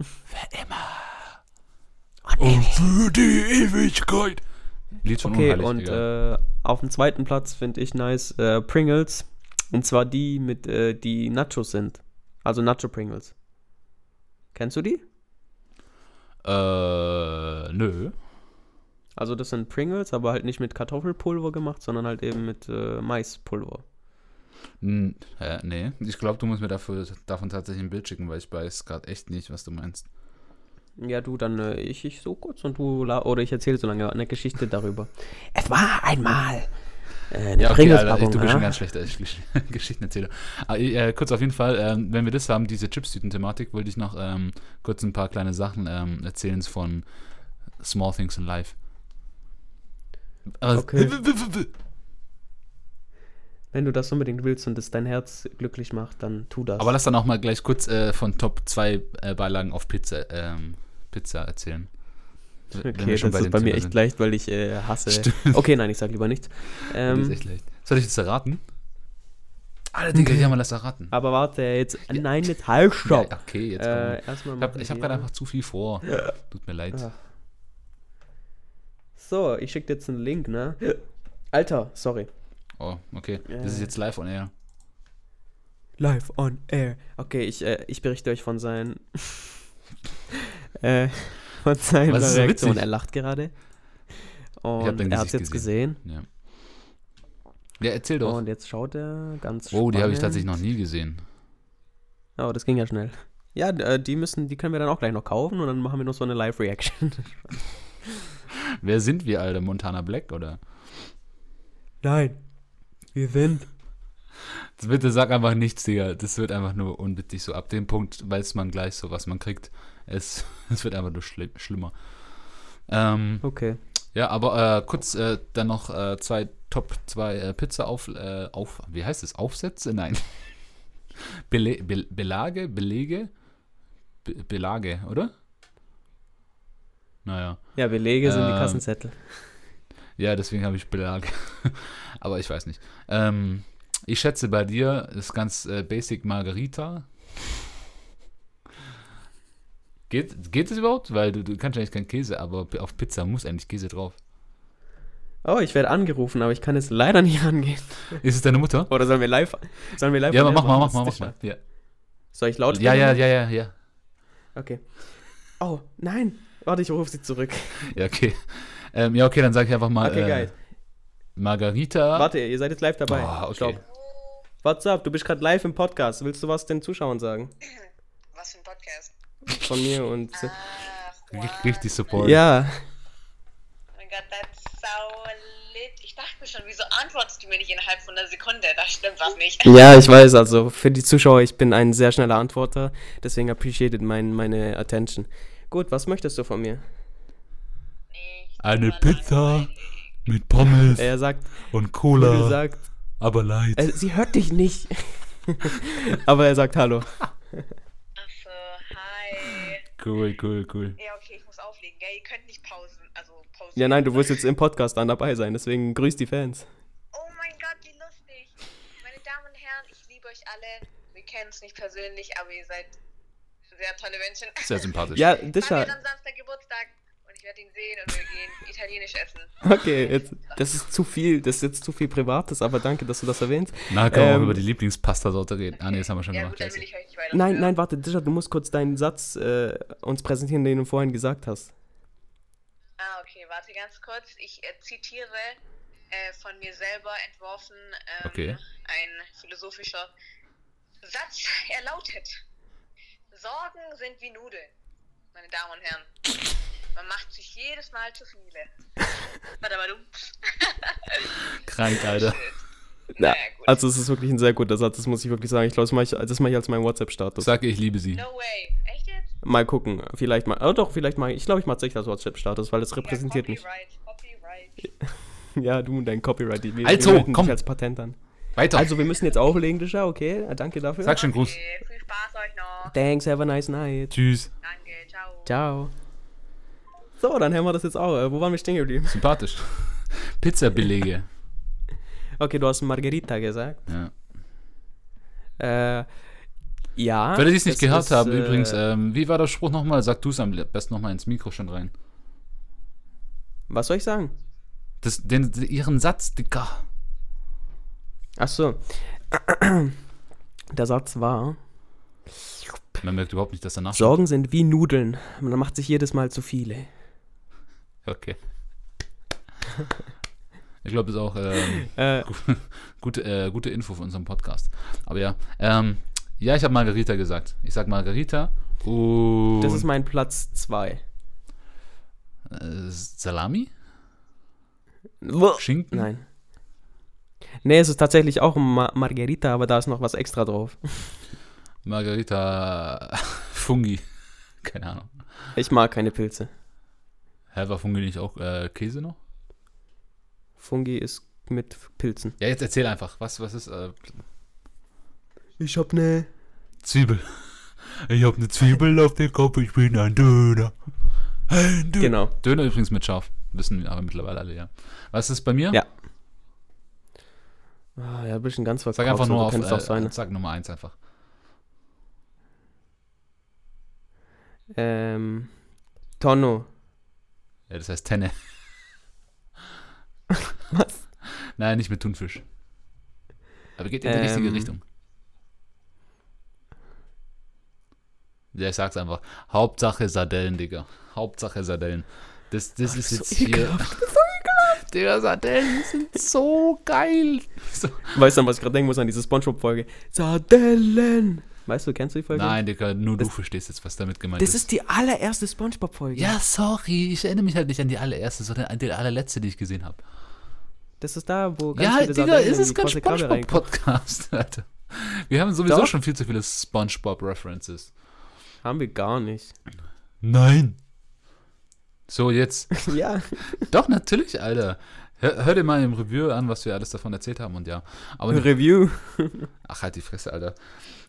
Für immer. Und für die Ewigkeit. Lied von Okay, Unheilig, und äh, auf dem zweiten Platz finde ich nice äh, Pringles. Und zwar die mit, äh, die Nachos sind. Also Nacho Pringles. Kennst du die? Äh, nö. Also das sind Pringles, aber halt nicht mit Kartoffelpulver gemacht, sondern halt eben mit äh, Maispulver. N äh, nee. Ich glaube, du musst mir dafür, davon tatsächlich ein Bild schicken, weil ich weiß gerade echt nicht, was du meinst. Ja, du, dann äh, ich, ich so kurz und du, la- oder ich erzähle so lange eine Geschichte darüber. Es war einmal äh, eine Ja, okay, Alter, du bist schon ja? ganz schlechter Gesch- Geschichtenerzähler. Aber, äh, kurz auf jeden Fall, ähm, wenn wir das haben, diese Chips-Tüten-Thematik, wollte ich noch ähm, kurz ein paar kleine Sachen ähm, erzählen von Small Things in Life. Aber Okay. Wenn du das unbedingt willst und es dein Herz glücklich macht, dann tu das. Aber lass dann auch mal gleich kurz äh, von Top 2 äh, Beilagen auf Pizza, ähm, Pizza erzählen. Okay, das schon bei ist bei mir echt sind. leicht, weil ich äh, hasse. Stimmt. Okay, nein, ich sag lieber nichts. Das Ähm, ist echt leicht. Soll ich jetzt erraten? Alter, Digga, ja, mal lass erraten. aber warte, jetzt. Nein, jetzt halt, stopp. Ja, okay, jetzt äh, erstmal Ich habe hab gerade einfach zu viel vor. Tut mir leid. Ah. So, ich schicke dir jetzt einen Link, ne? Alter, sorry. Oh, okay. Das ist Äh. jetzt live on air. Live on air. Okay, ich, äh, ich berichte euch von seinen. äh, von seiner Was ist so Reaktion. witzig? Er lacht gerade. Und er hat es jetzt gesehen. Ja. Ja, erzähl doch. Und jetzt schaut er ganz oh, die habe ich tatsächlich noch nie gesehen. Oh, das ging ja schnell. Ja, äh, die müssen, die können wir dann auch gleich noch kaufen und dann machen wir noch so eine Live-Reaction. Wer sind wir, Alter? Montana Black, oder? Nein, wir sind. Bitte sag einfach nichts, Digga. Das wird einfach nur unwitzig. So ab dem Punkt weiß man gleich so, was man kriegt. Es, es wird einfach nur schli schlimmer. Ähm, Okay. ja, aber äh, kurz äh, dann noch äh, zwei Top 2 äh, Pizza auf, äh, auf, wie heißt es? Aufsätze? Nein. Bele Be Belage? Belege? Be Belage, oder? Naja. Ja, Belege sind die Ähm, Kassenzettel. Ja, deswegen habe ich Belag. Aber ich weiß nicht. Ähm, ich schätze bei dir ist ganz äh, basic Margarita. Geht, geht es überhaupt? Weil du, du kannst eigentlich keinen Käse, aber auf Pizza muss eigentlich Käse drauf. Oh, ich werde angerufen, aber ich kann jetzt leider nicht rangehen. Ist es deine Mutter? Oder sollen wir live? Sollen wir live? Ja, mach mal, mach mal, Das mach mal. Ja, Soll ich laut ja, ja, ja, ja. ja. Okay. Oh, nein. Warte, ich rufe sie zurück. Ja, okay. Ähm, ja, okay, dann sage ich einfach mal Okay, äh, geil. Margarita. Warte, ihr seid jetzt live dabei. Oh, okay. Stopp. What's up? Du bist gerade live im Podcast. Willst du was den Zuschauern sagen? Was für ein Podcast? Von mir und. Ach, wow. Richtig- Support. Ja. Oh mein Gott, that's so lit. Ich dachte mir schon, wieso antwortest du mir nicht innerhalb von einer Sekunde? Da stimmt was nicht. Ja, ich weiß, also für die Zuschauer, ich bin ein sehr schneller Antworter, deswegen appreciated mein, meine Attention. Gut, was möchtest du von mir? Eine Pizza mit Pommes Er sagt, und Cola, sagt, aber light. äh, sie hört dich nicht. Aber er sagt Hallo. Ach so, hi. Cool, cool, cool. Ja, okay, ich muss auflegen, gell? Ihr könnt nicht pausen, also pausen. Ja, nein, du wirst jetzt im Podcast dann dabei sein, deswegen grüß die Fans. Oh mein Gott, wie lustig. Meine Damen und Herren, ich liebe euch alle. Wir kennen uns nicht persönlich, aber ihr seid sehr tolle Menschen. Sehr sympathisch. Ja, Haben Disha, wir am Samstag Geburtstag und ich werde ihn sehen und wir gehen italienisch essen. okay, jetzt, das ist zu viel, das ist jetzt zu viel Privates, aber danke, dass du das erwähnst. Na, können wir auch Ähm, über die Lieblingspasta-Sorte reden. Ah, nee, das haben wir schon Ja gemacht. gut, dann scheiße. will ich euch nicht weiter Nein, nein, warte, Disha, du musst kurz deinen Satz äh, uns präsentieren, den du vorhin gesagt hast. Ah, okay, warte ganz kurz. Ich äh, zitiere äh, von mir selber entworfen ähm, Okay. ein philosophischer Satz. Er lautet: Sorgen sind wie Nudeln, meine Damen und Herren. Man macht sich jedes Mal zu viele. Warte mal, du. Krank, Alter. Naja, gut. Also es ist wirklich ein sehr guter Satz, das muss ich wirklich sagen. Ich glaube, das mache ich, das mache ich als meinen WhatsApp-Status. Sag ich liebe sie. no way. Echt jetzt? Mal gucken, vielleicht mal. Oh doch, vielleicht mal. Ich glaube, ich mache es echt als WhatsApp-Status, weil es repräsentiert ja, mich. Copyright, Copyright. Ja, du und dein Copyright. Die, wir Also, wir komm. als Patent an. Weiter. Also, wir müssen jetzt auflegen, Disha, okay? Danke dafür. Sag schon Gruß. Okay, viel Spaß euch noch. Thanks, have a nice night. Tschüss. Danke, ciao. Ciao. So, dann haben wir das jetzt auch. Äh, Wo waren wir stehen geblieben? Sympathisch. Pizzabelege. Okay, du hast Margarita gesagt. Ja. Äh, ja. Für alle, die es nicht gehört ist, haben, äh, übrigens, ähm, wie war der Spruch nochmal? Sag du es am besten nochmal ins Mikro schon rein. Was soll ich sagen? Das, den, ihren Satz, Digga. Ach so. Der Satz war: Man merkt überhaupt nicht, dass danach. Sorgen sind wie Nudeln. Man macht sich jedes Mal zu viele. Okay. Ich glaube, das ist auch ähm, Äh, gute, äh, gute Info für unseren Podcast. Aber ja, ähm, ja, ich habe Margarita gesagt. Ich sag Margarita und das ist mein Platz 2. äh, Salami? Schinken? Nein. Nee, es ist tatsächlich auch Ma Margarita, aber da ist noch was extra drauf. Margarita Fungi. Keine Ahnung. Ich mag keine Pilze. Hä, war Fungi nicht auch äh, Käse noch? Fungi ist mit Pilzen. Ja, jetzt erzähl einfach. Was, was ist äh, Ich hab ne. Zwiebel? Ich habe eine Zwiebel auf dem Kopf, ich bin ein Döner. Ein Döner. Genau. Döner übrigens mit scharf. Wissen wir aber mittlerweile alle, ja. Was ist bei mir? Ja. Ah, ja, ein bisschen ganz verkauft. Sag einfach nur auf, äh, sein. sag Nummer eins einfach. Ähm, Tonno. Ja, das heißt Tenne. Was? Nein, nicht mit Thunfisch. Aber geht in die Ähm. richtige Richtung. Ja, ich sag's einfach. Hauptsache Sardellen, Digga. Hauptsache Sardellen. Das, das ist so jetzt hier. ekelhaft. Digga, Sardellen sind so geil. So. Weißt du, was ich gerade denken muss an diese Spongebob-Folge? Sardellen. Weißt du, kennst du die Folge? Nein, Digga, nur du Das- verstehst jetzt, was damit gemeint Das ist. ist die allererste Spongebob-Folge. Ja, sorry. Ich erinnere mich halt nicht an die allererste, sondern an die allerletzte, die ich gesehen habe. Das ist da, wo ganz Ja, viele Digga, ist es kein reinkommen. Spongebob-Podcast, Alter. Wir haben sowieso Doch. schon viel zu viele Spongebob-References. Haben wir gar nicht. Nein. So, jetzt. ja. Doch, natürlich, Alter. Hör, hör dir mal im Review an, was wir alles davon erzählt haben und ja. Aber Review. ach, halt die Fresse, Alter.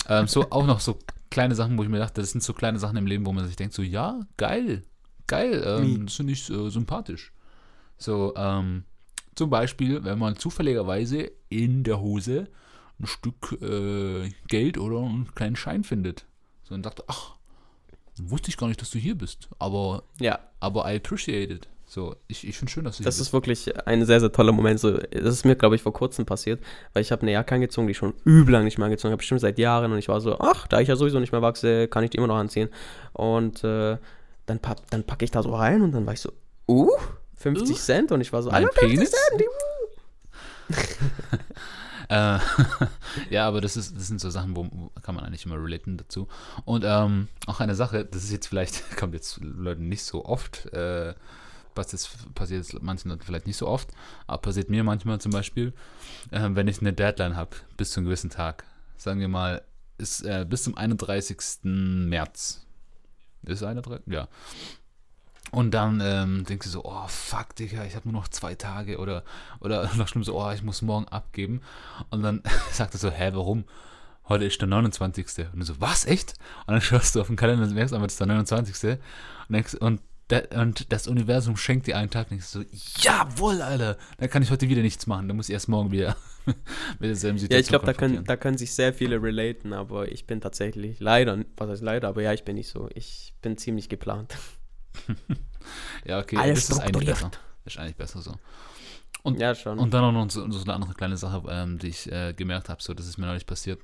Ähm, so, auch noch so kleine Sachen, wo ich mir dachte, das sind so kleine Sachen im Leben, wo man sich denkt, so, ja, geil, geil, ähm, das finde ich äh, sympathisch. So, ähm, zum Beispiel, wenn man zufälligerweise in der Hose ein Stück äh, Geld oder einen kleinen Schein findet. So und dachte, ach, wusste ich gar nicht, dass du hier bist. Aber, Ja. aber I appreciate it. So, ich, ich finde schön, dass du Das ist wirklich ein sehr, sehr toller Moment. So, das ist mir, glaube ich, vor kurzem passiert, weil ich habe eine Jacke angezogen, die ich schon übel lang nicht mehr angezogen habe, bestimmt seit Jahren. Und ich war so, ach, da ich ja sowieso nicht mehr wachse, kann ich die immer noch anziehen. Und äh, dann, pack, dann packe ich da so rein und dann war ich so, uh, 50 Uh, Cent. Und ich war so, Alter, 50 Penis? Cent, die, Äh, ja, aber das, ist, das sind so Sachen, wo, wo kann man eigentlich immer relaten dazu. Und ähm, auch eine Sache, das ist jetzt vielleicht, kommt jetzt Leuten nicht so oft, äh, passiert, passiert manchen Leuten vielleicht nicht so oft, aber passiert mir manchmal zum Beispiel, äh, wenn ich eine Deadline habe, bis zu einem gewissen Tag. Sagen wir mal, ist äh, bis zum 31. März. Ist 31? Ja. Und dann ähm, denkst du so, oh fuck, Digga, ich habe nur noch zwei Tage oder, oder noch schlimm so, oh, ich muss morgen abgeben. Und dann sagt er so, hä, warum? Heute ist der 29. Und du so, was, echt? Und dann schaust du auf den Kalender und merkst, aber das ist der 29. Und, denkst, und, der, und das Universum schenkt dir einen Tag. Und denkst so, jawohl, Alter, dann kann ich heute wieder nichts machen. Dann muss ich erst morgen wieder mit derselben Situation Ja, ich glaube, da können, da können sich sehr viele relaten, aber ich bin tatsächlich leider, was heißt leider, aber ja, ich bin nicht so. Ich bin ziemlich geplant. Ja, okay, Alles das ist eigentlich besser. Das ist eigentlich besser so. Und, Ja, schon. Und dann auch noch so, so eine andere kleine Sache, ähm, die ich äh, gemerkt habe, so, das ist mir neulich passiert.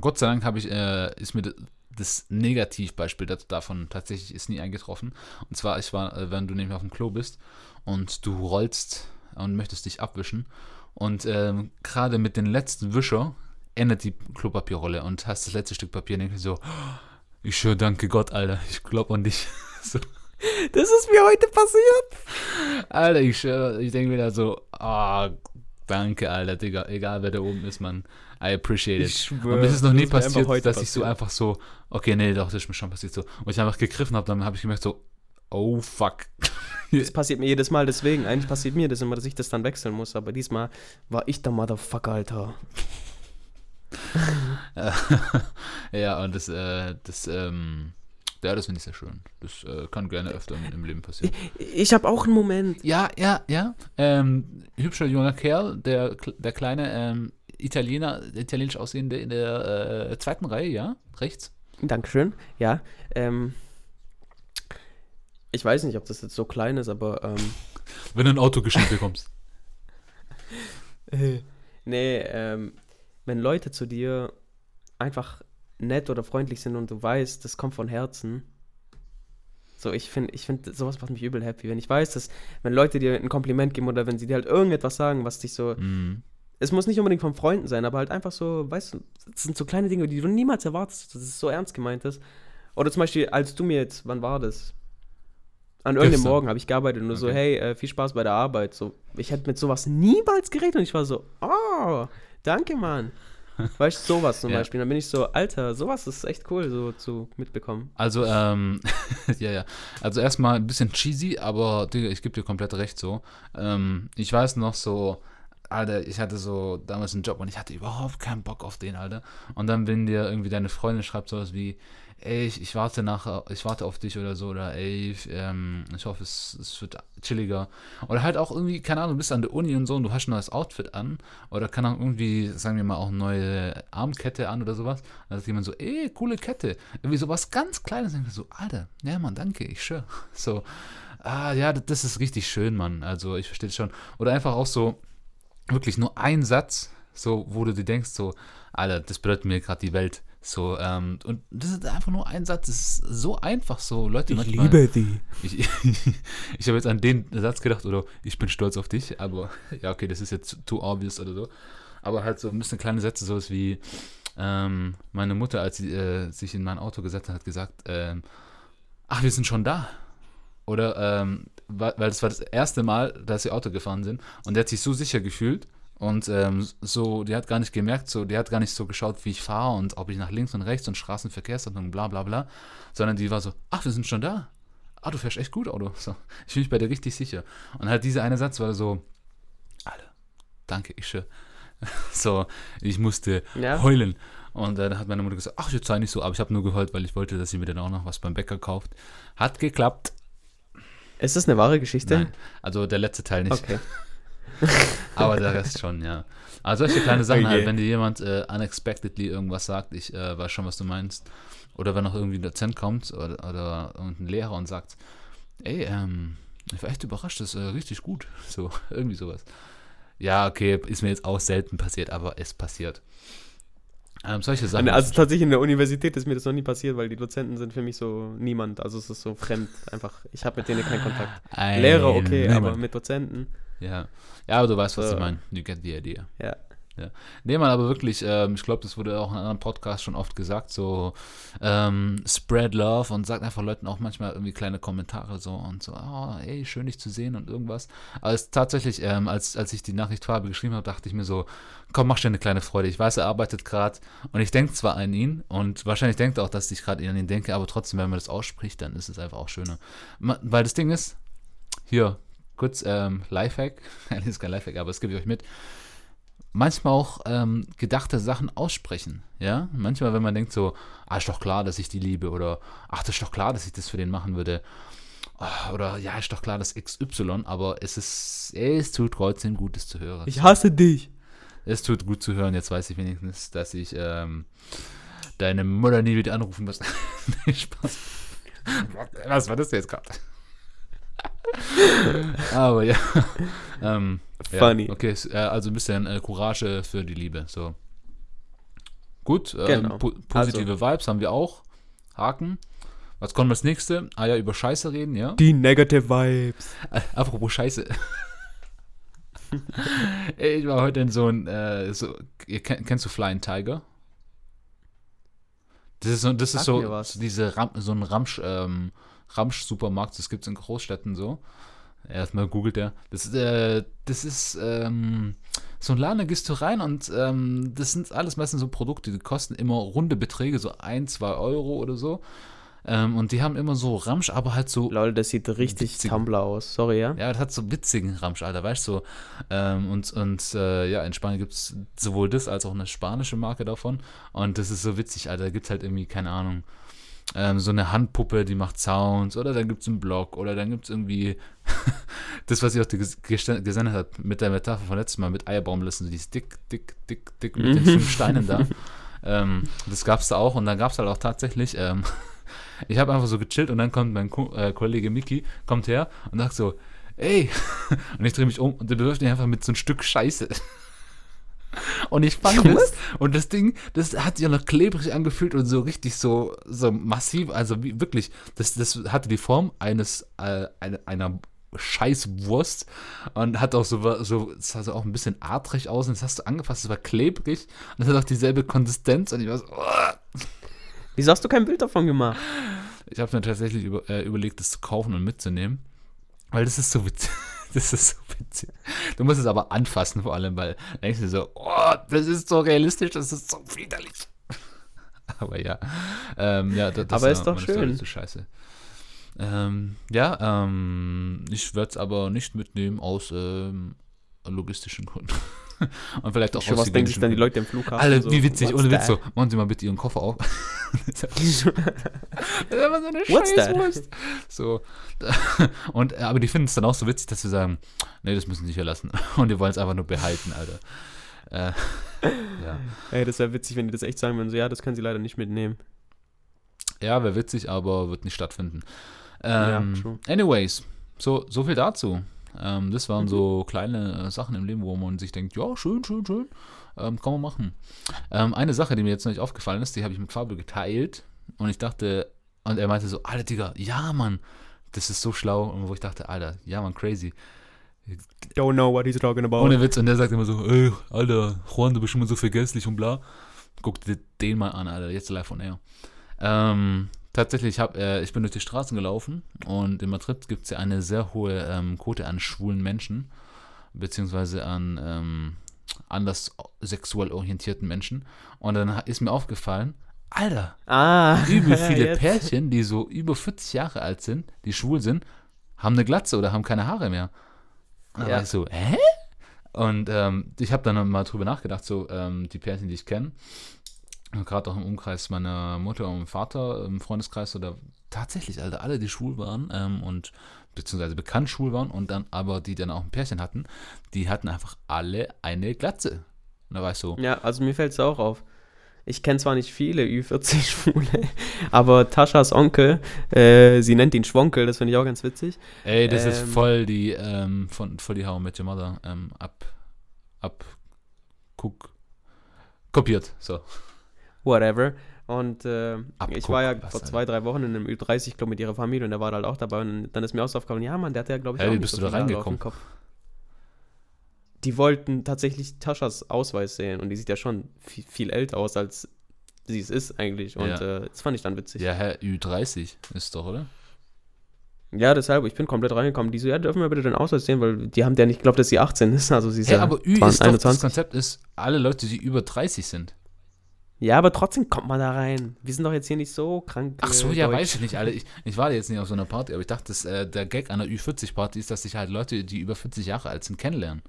Gott sei Dank habe ich, äh, ist mir das Negativbeispiel davon tatsächlich ist nie eingetroffen. Und zwar, ich war, äh, wenn du nämlich auf dem Klo bist und du rollst und möchtest dich abwischen und ähm, gerade mit den letzten Wischer endet die Klopapierrolle und hast das letzte Stück Papier und denkst so, ich schwöre, danke Gott, Alter, ich glaube an dich. so. das ist mir heute passiert. Alter, ich, schwör, ich denke mir da so, ah, danke, Alter, Digga, egal wer da oben ist, man, I appreciate it. Ich schwöre, und mir ist es noch nie passiert, dass ich so passiert. einfach so, okay, nee, doch, das ist mir schon passiert so. Und ich einfach gegriffen habe, dann habe ich gemerkt so, oh fuck. Das passiert mir jedes Mal, deswegen. Eigentlich passiert mir das immer, dass ich das dann wechseln muss, aber diesmal war ich der Motherfucker, Alter. ja, und das, äh, das, ähm, ja, das finde ich sehr schön. Das äh, kann gerne öfter im, im Leben passieren. Ich habe auch einen Moment. Ja, ja, ja. Ähm, hübscher junger Kerl, der, der kleine ähm, Italiener, italienisch aussehende in der äh, zweiten Reihe, ja, rechts. Dankeschön. Ja. Ähm, ich weiß nicht, ob das jetzt so klein ist, aber ähm, Wenn du ein Auto geschenkt bekommst. nee, ähm, wenn Leute zu dir einfach nett oder freundlich sind und du weißt, das kommt von Herzen. So, ich finde, ich finde, sowas macht mich übel happy. Wenn ich weiß, dass, wenn Leute dir ein Kompliment geben oder wenn sie dir halt irgendetwas sagen, was dich so, Mhm. Es muss nicht unbedingt von Freunden sein, aber halt einfach so, weißt du, das sind so kleine Dinge, die du niemals erwartest, dass es so ernst gemeint ist. Oder zum Beispiel, als du mir jetzt, wann war das? An irgendeinem Gestern. Morgen habe ich gearbeitet und nur so, Okay. hey, äh, viel Spaß bei der Arbeit. So, ich hätte mit sowas niemals gerechnet und ich war so, oh, danke, Mann. Weißt du, sowas zum Ja. Beispiel. Dann bin ich so, Alter, sowas ist echt cool, so zu mitbekommen. Also, ähm, ja, ja. Also erstmal ein bisschen cheesy, aber Digga, ich gebe dir komplett recht so. Ähm, ich weiß noch so, Alter, ich hatte so damals einen Job und ich hatte überhaupt keinen Bock auf den, Alter. Und dann, wenn dir irgendwie deine Freundin schreibt sowas wie, ey, ich, ich warte nach, ich warte auf dich oder so, oder ey, ich, ähm, ich hoffe, es, es wird chilliger. Oder halt auch irgendwie, keine Ahnung, du bist an der Uni und so und du hast ein neues Outfit an. Oder kann auch irgendwie, sagen wir mal, auch eine neue Armkette an oder sowas. Dann sagt jemand so, ey, coole Kette. Irgendwie sowas ganz Kleines. Und ich so, Alter, ja, Mann, danke, ich schwör. So, ah, ja, das, ist richtig schön, Mann. Also, ich verstehe schon. Oder einfach auch so, wirklich nur ein Satz, so, wo du dir denkst, so, Alter, das bedeutet mir gerade die Welt. So, ähm, und das ist einfach nur ein Satz. Das ist so einfach so. Leute, manchmal, die. ich, ich habe jetzt an den Satz gedacht, oder ich bin stolz auf dich, aber ja, okay, das ist jetzt too obvious oder so. Aber halt so ein bisschen kleine Sätze, sowas wie ähm, meine Mutter, als sie äh, sich in mein Auto gesetzt hat, hat gesagt, ähm, ach, wir sind schon da. Oder, ähm, weil, das war das erste Mal, dass sie Auto gefahren sind und der hat sich so sicher gefühlt und ähm, so, die hat gar nicht gemerkt, so, die hat gar nicht so geschaut, wie ich fahre und ob ich nach links und rechts und Straßenverkehrsordnung, bla bla bla, sondern die war so, ach, wir sind schon da. Ah, du fährst echt gut Auto. So, ich fühle mich bei dir richtig sicher. Und halt dieser eine Satz war so, Alter, danke, ich schwör. So, ich musste Ja. heulen. Und äh, dann hat meine Mutter gesagt, ach, jetzt sei nicht so, aber ich habe nur geheult, weil ich wollte, dass sie mir dann auch noch was beim Bäcker kauft. Hat geklappt. Ist das eine wahre Geschichte? Nein, also der letzte Teil nicht. Okay. Aber der Rest schon, ja. Also solche kleine Sachen halt, je. wenn dir jemand äh, unexpectedly irgendwas sagt, ich äh, weiß schon, was du meinst. Oder wenn noch irgendwie ein Dozent kommt oder, oder irgendein Lehrer und sagt, ey, ähm, Ich war echt überrascht, das ist äh, richtig gut. So, irgendwie sowas. Ja, okay, ist mir jetzt auch selten passiert, aber es passiert. Ähm, solche Sachen. Also tatsächlich in der Universität ist mir das noch nie passiert, weil die Dozenten sind für mich so niemand. Also es ist so fremd. Einfach, ich habe mit denen keinen Kontakt. Ein Lehrer, okay, niemand. aber mit Dozenten. Ja. ja, aber du weißt, was So. ich meine. You get the idea. Ja. Ja. Nee, man, aber wirklich, ähm, ich glaube, das wurde auch in anderen Podcasts schon oft gesagt, so ähm, spread love und sagt einfach Leuten auch manchmal irgendwie kleine Kommentare so und so, oh, ey, schön dich zu sehen und irgendwas. Aber es tatsächlich, ähm, als, als ich die Nachricht Fabi geschrieben habe, dachte ich mir so, komm, mach dir eine kleine Freude. Ich weiß, er arbeitet gerade und ich denke zwar an ihn und wahrscheinlich denkt er auch, dass ich gerade an ihn denke, aber trotzdem, wenn man das ausspricht, dann ist es einfach auch schöner. Weil das Ding ist, hier, kurz ähm, Lifehack, das ist kein Lifehack, aber das gebe ich euch mit manchmal auch ähm, gedachte Sachen aussprechen. Ja, manchmal, wenn man denkt so, ah, ist doch klar, dass ich die liebe oder ach, das ist doch klar, dass ich das für den machen würde. Ah, Oder ja, ist doch klar, dass XY, aber es ist, es tut trotzdem Gutes zu hören. Ich hasse dich. Es tut gut zu hören. Jetzt weiß ich wenigstens, dass ich ähm, deine Mutter nie wieder anrufen muss. nee, Spaß. Was war das jetzt gerade? Aber ja. ähm, ja. Funny. Okay, s- äh, also ein bisschen äh, Courage für die Liebe. So. Gut, ähm, Genau. po positive Vibes haben wir auch. Haken. Was kommt als nächste? Ah ja, über Scheiße reden, ja. Die Negative Vibes. Äh, apropos Scheiße. Ich war heute in so ein, äh, so, ihr kennt, kennst du Flying Tiger? Das ist so, das ist so, so diese Ram, so ein Ramsch, ähm, Ramsch-Supermarkt, das gibt es in Großstädten so. Erstmal googelt er. Das, ist, äh, das ist ähm, so ein Laden, da gehst du rein und ähm, das sind alles meistens so Produkte, die kosten immer runde Beträge, so 1, 2 Euro oder so. Ähm, und die haben immer so Ramsch, aber halt so Lol, das sieht richtig Witzig. Tumblr aus. Sorry, ja? ja, das hat so witzigen Ramsch, Alter, weißt du? So, ähm, und und äh, ja, in Spanien gibt es sowohl das als auch eine spanische Marke davon. Und das ist so witzig, Alter. Da gibt es halt irgendwie, keine Ahnung, ähm, so eine Handpuppe, die macht Sounds. Oder dann gibt es einen Blog. Oder dann gibt es irgendwie das, was ich auch gesendet habe mit der Metapher von letztes Mal mit Eierbaumlisten. So dieses dick, dick, dick, dick mit den fünf Steinen da. Ähm, das gab es da auch. Und dann gab es halt auch tatsächlich. Ähm, ich habe einfach so gechillt und dann kommt mein Ko äh, Kollege Miki, kommt her und sagt so, ey, und ich drehe mich um und der bewirft ihn einfach mit so ein Stück Scheiße. Und ich fand das, und das Ding, das hat sich auch noch klebrig angefühlt und so richtig so, so massiv, also wie, wirklich, das, das hatte die Form eines, äh, eine, einer Scheißwurst und hat auch so, so, es sah so auch ein bisschen adrig aus und das hast du angefasst, es war klebrig und es hat auch dieselbe Konsistenz und ich war so, oh. Wieso hast du kein Bild davon gemacht? Ich habe mir tatsächlich über, äh, überlegt, das zu kaufen und mitzunehmen. Weil das ist so witzig. Das ist so witzig. Du musst es aber anfassen vor allem, weil dann denkst du so, oh, das ist so realistisch, das ist so widerlich. Aber ja. Ähm, ja das, Aber ist doch schön. zu scheiße. Ähm, ja, ähm, ich werde es aber nicht mitnehmen aus ähm, logistischen Gründen. Und vielleicht auch Schon was denken sich dann die. Leute im Flughafen? Alle, so, wie witzig, ohne Witz so. that? Machen Sie mal bitte Ihren Koffer auf. das ist einfach so eine What's that? Scheißwurst. So. Und, äh, aber die finden es dann auch so witzig, dass sie sagen, nee, das müssen sie hier lassen. Und die wollen es einfach nur behalten, Alter. Äh, ja. Ey, das wäre witzig, wenn die das echt sagen würden. So, ja, das können sie leider nicht mitnehmen. ja, wäre witzig, aber wird nicht stattfinden. Ja, Ähm, true. anyways, so, so viel dazu. Ähm, das Mhm. waren so kleine äh, Sachen im Leben, wo man sich denkt, ja, schön, schön, schön. Ähm, kann man machen. Ähm, eine Sache, die mir jetzt noch nicht aufgefallen ist, die habe ich mit Fabio geteilt. Und ich dachte, und er meinte so, Alter, Digga, ja, Mann, das ist so schlau. Und wo ich dachte, Alter, ja, Mann, crazy. Don't know what he's talking about. Ohne Witz. Und der sagt immer so, ey, Alter, Juan, du bist immer so vergesslich und bla. Guck dir den mal an, Alter, jetzt live on air. Ähm, tatsächlich, ich, hab, äh, ich bin durch die Straßen gelaufen und in Madrid gibt es ja eine sehr hohe ähm, Quote an schwulen Menschen, beziehungsweise an ähm, anders sexuell orientierten Menschen. Und dann ist mir aufgefallen, Alter, ah, übel viele jetzt. Pärchen, die so über 40 Jahre alt sind, die schwul sind, haben eine Glatze oder haben keine Haare mehr. Und da Ja. war ich so, hä? Und ähm, ich habe dann mal drüber nachgedacht, so ähm, die Pärchen, die ich kenne, gerade auch im Umkreis meiner Mutter und Vater, im Freundeskreis oder tatsächlich, Alter, alle, die schwul waren ähm, und beziehungsweise bekannt schwul waren und dann aber die dann auch ein Pärchen hatten, die hatten einfach alle eine Glatze. Und da war ich so, Ja, also mir fällt es auch auf. Ich kenne zwar nicht viele Ü40-Schwule, aber Taschas Onkel, äh, sie nennt ihn Schwonkel, das finde ich auch ganz witzig. Ey, das ist Ähm. voll die, ähm, von, voll die How I Met Your Mother, ähm, ab, ab, guck, kopiert, so. Whatever. Und äh, ich war ja vor zwei, drei Wochen in einem Ü30-Club mit ihrer Familie und der war halt auch dabei. Und dann ist mir auch so aufgefallen, ja, Mann, der hat ja, glaube ich, Hä, auch wie bist so du da reingekommen? Kopf. Die wollten tatsächlich Taschas Ausweis sehen und die sieht ja schon viel, viel älter aus, als sie es ist eigentlich. Und Ja. äh, das fand ich dann witzig. Ja, Herr Ü30 ist doch, oder? Ja, deshalb, ich bin komplett reingekommen. Die so, ja, dürfen wir bitte den Ausweis sehen, weil die haben ja nicht geglaubt, dass sie 18 ist. Also sie ist Hey, ja aber Ü 20, ist doch, das 21. Konzept ist, alle Leute, die über 30 sind. Ja, aber trotzdem kommt man da rein. Wir sind doch jetzt hier nicht so krank. Ach so, äh, ja, deutsch. weiß ich nicht, alle. Ich, ich war jetzt nicht auf so einer Party, aber ich dachte, dass, äh, der Gag an der Ü40-Party ist, dass sich halt Leute, die über 40 Jahre alt sind, kennenlernen.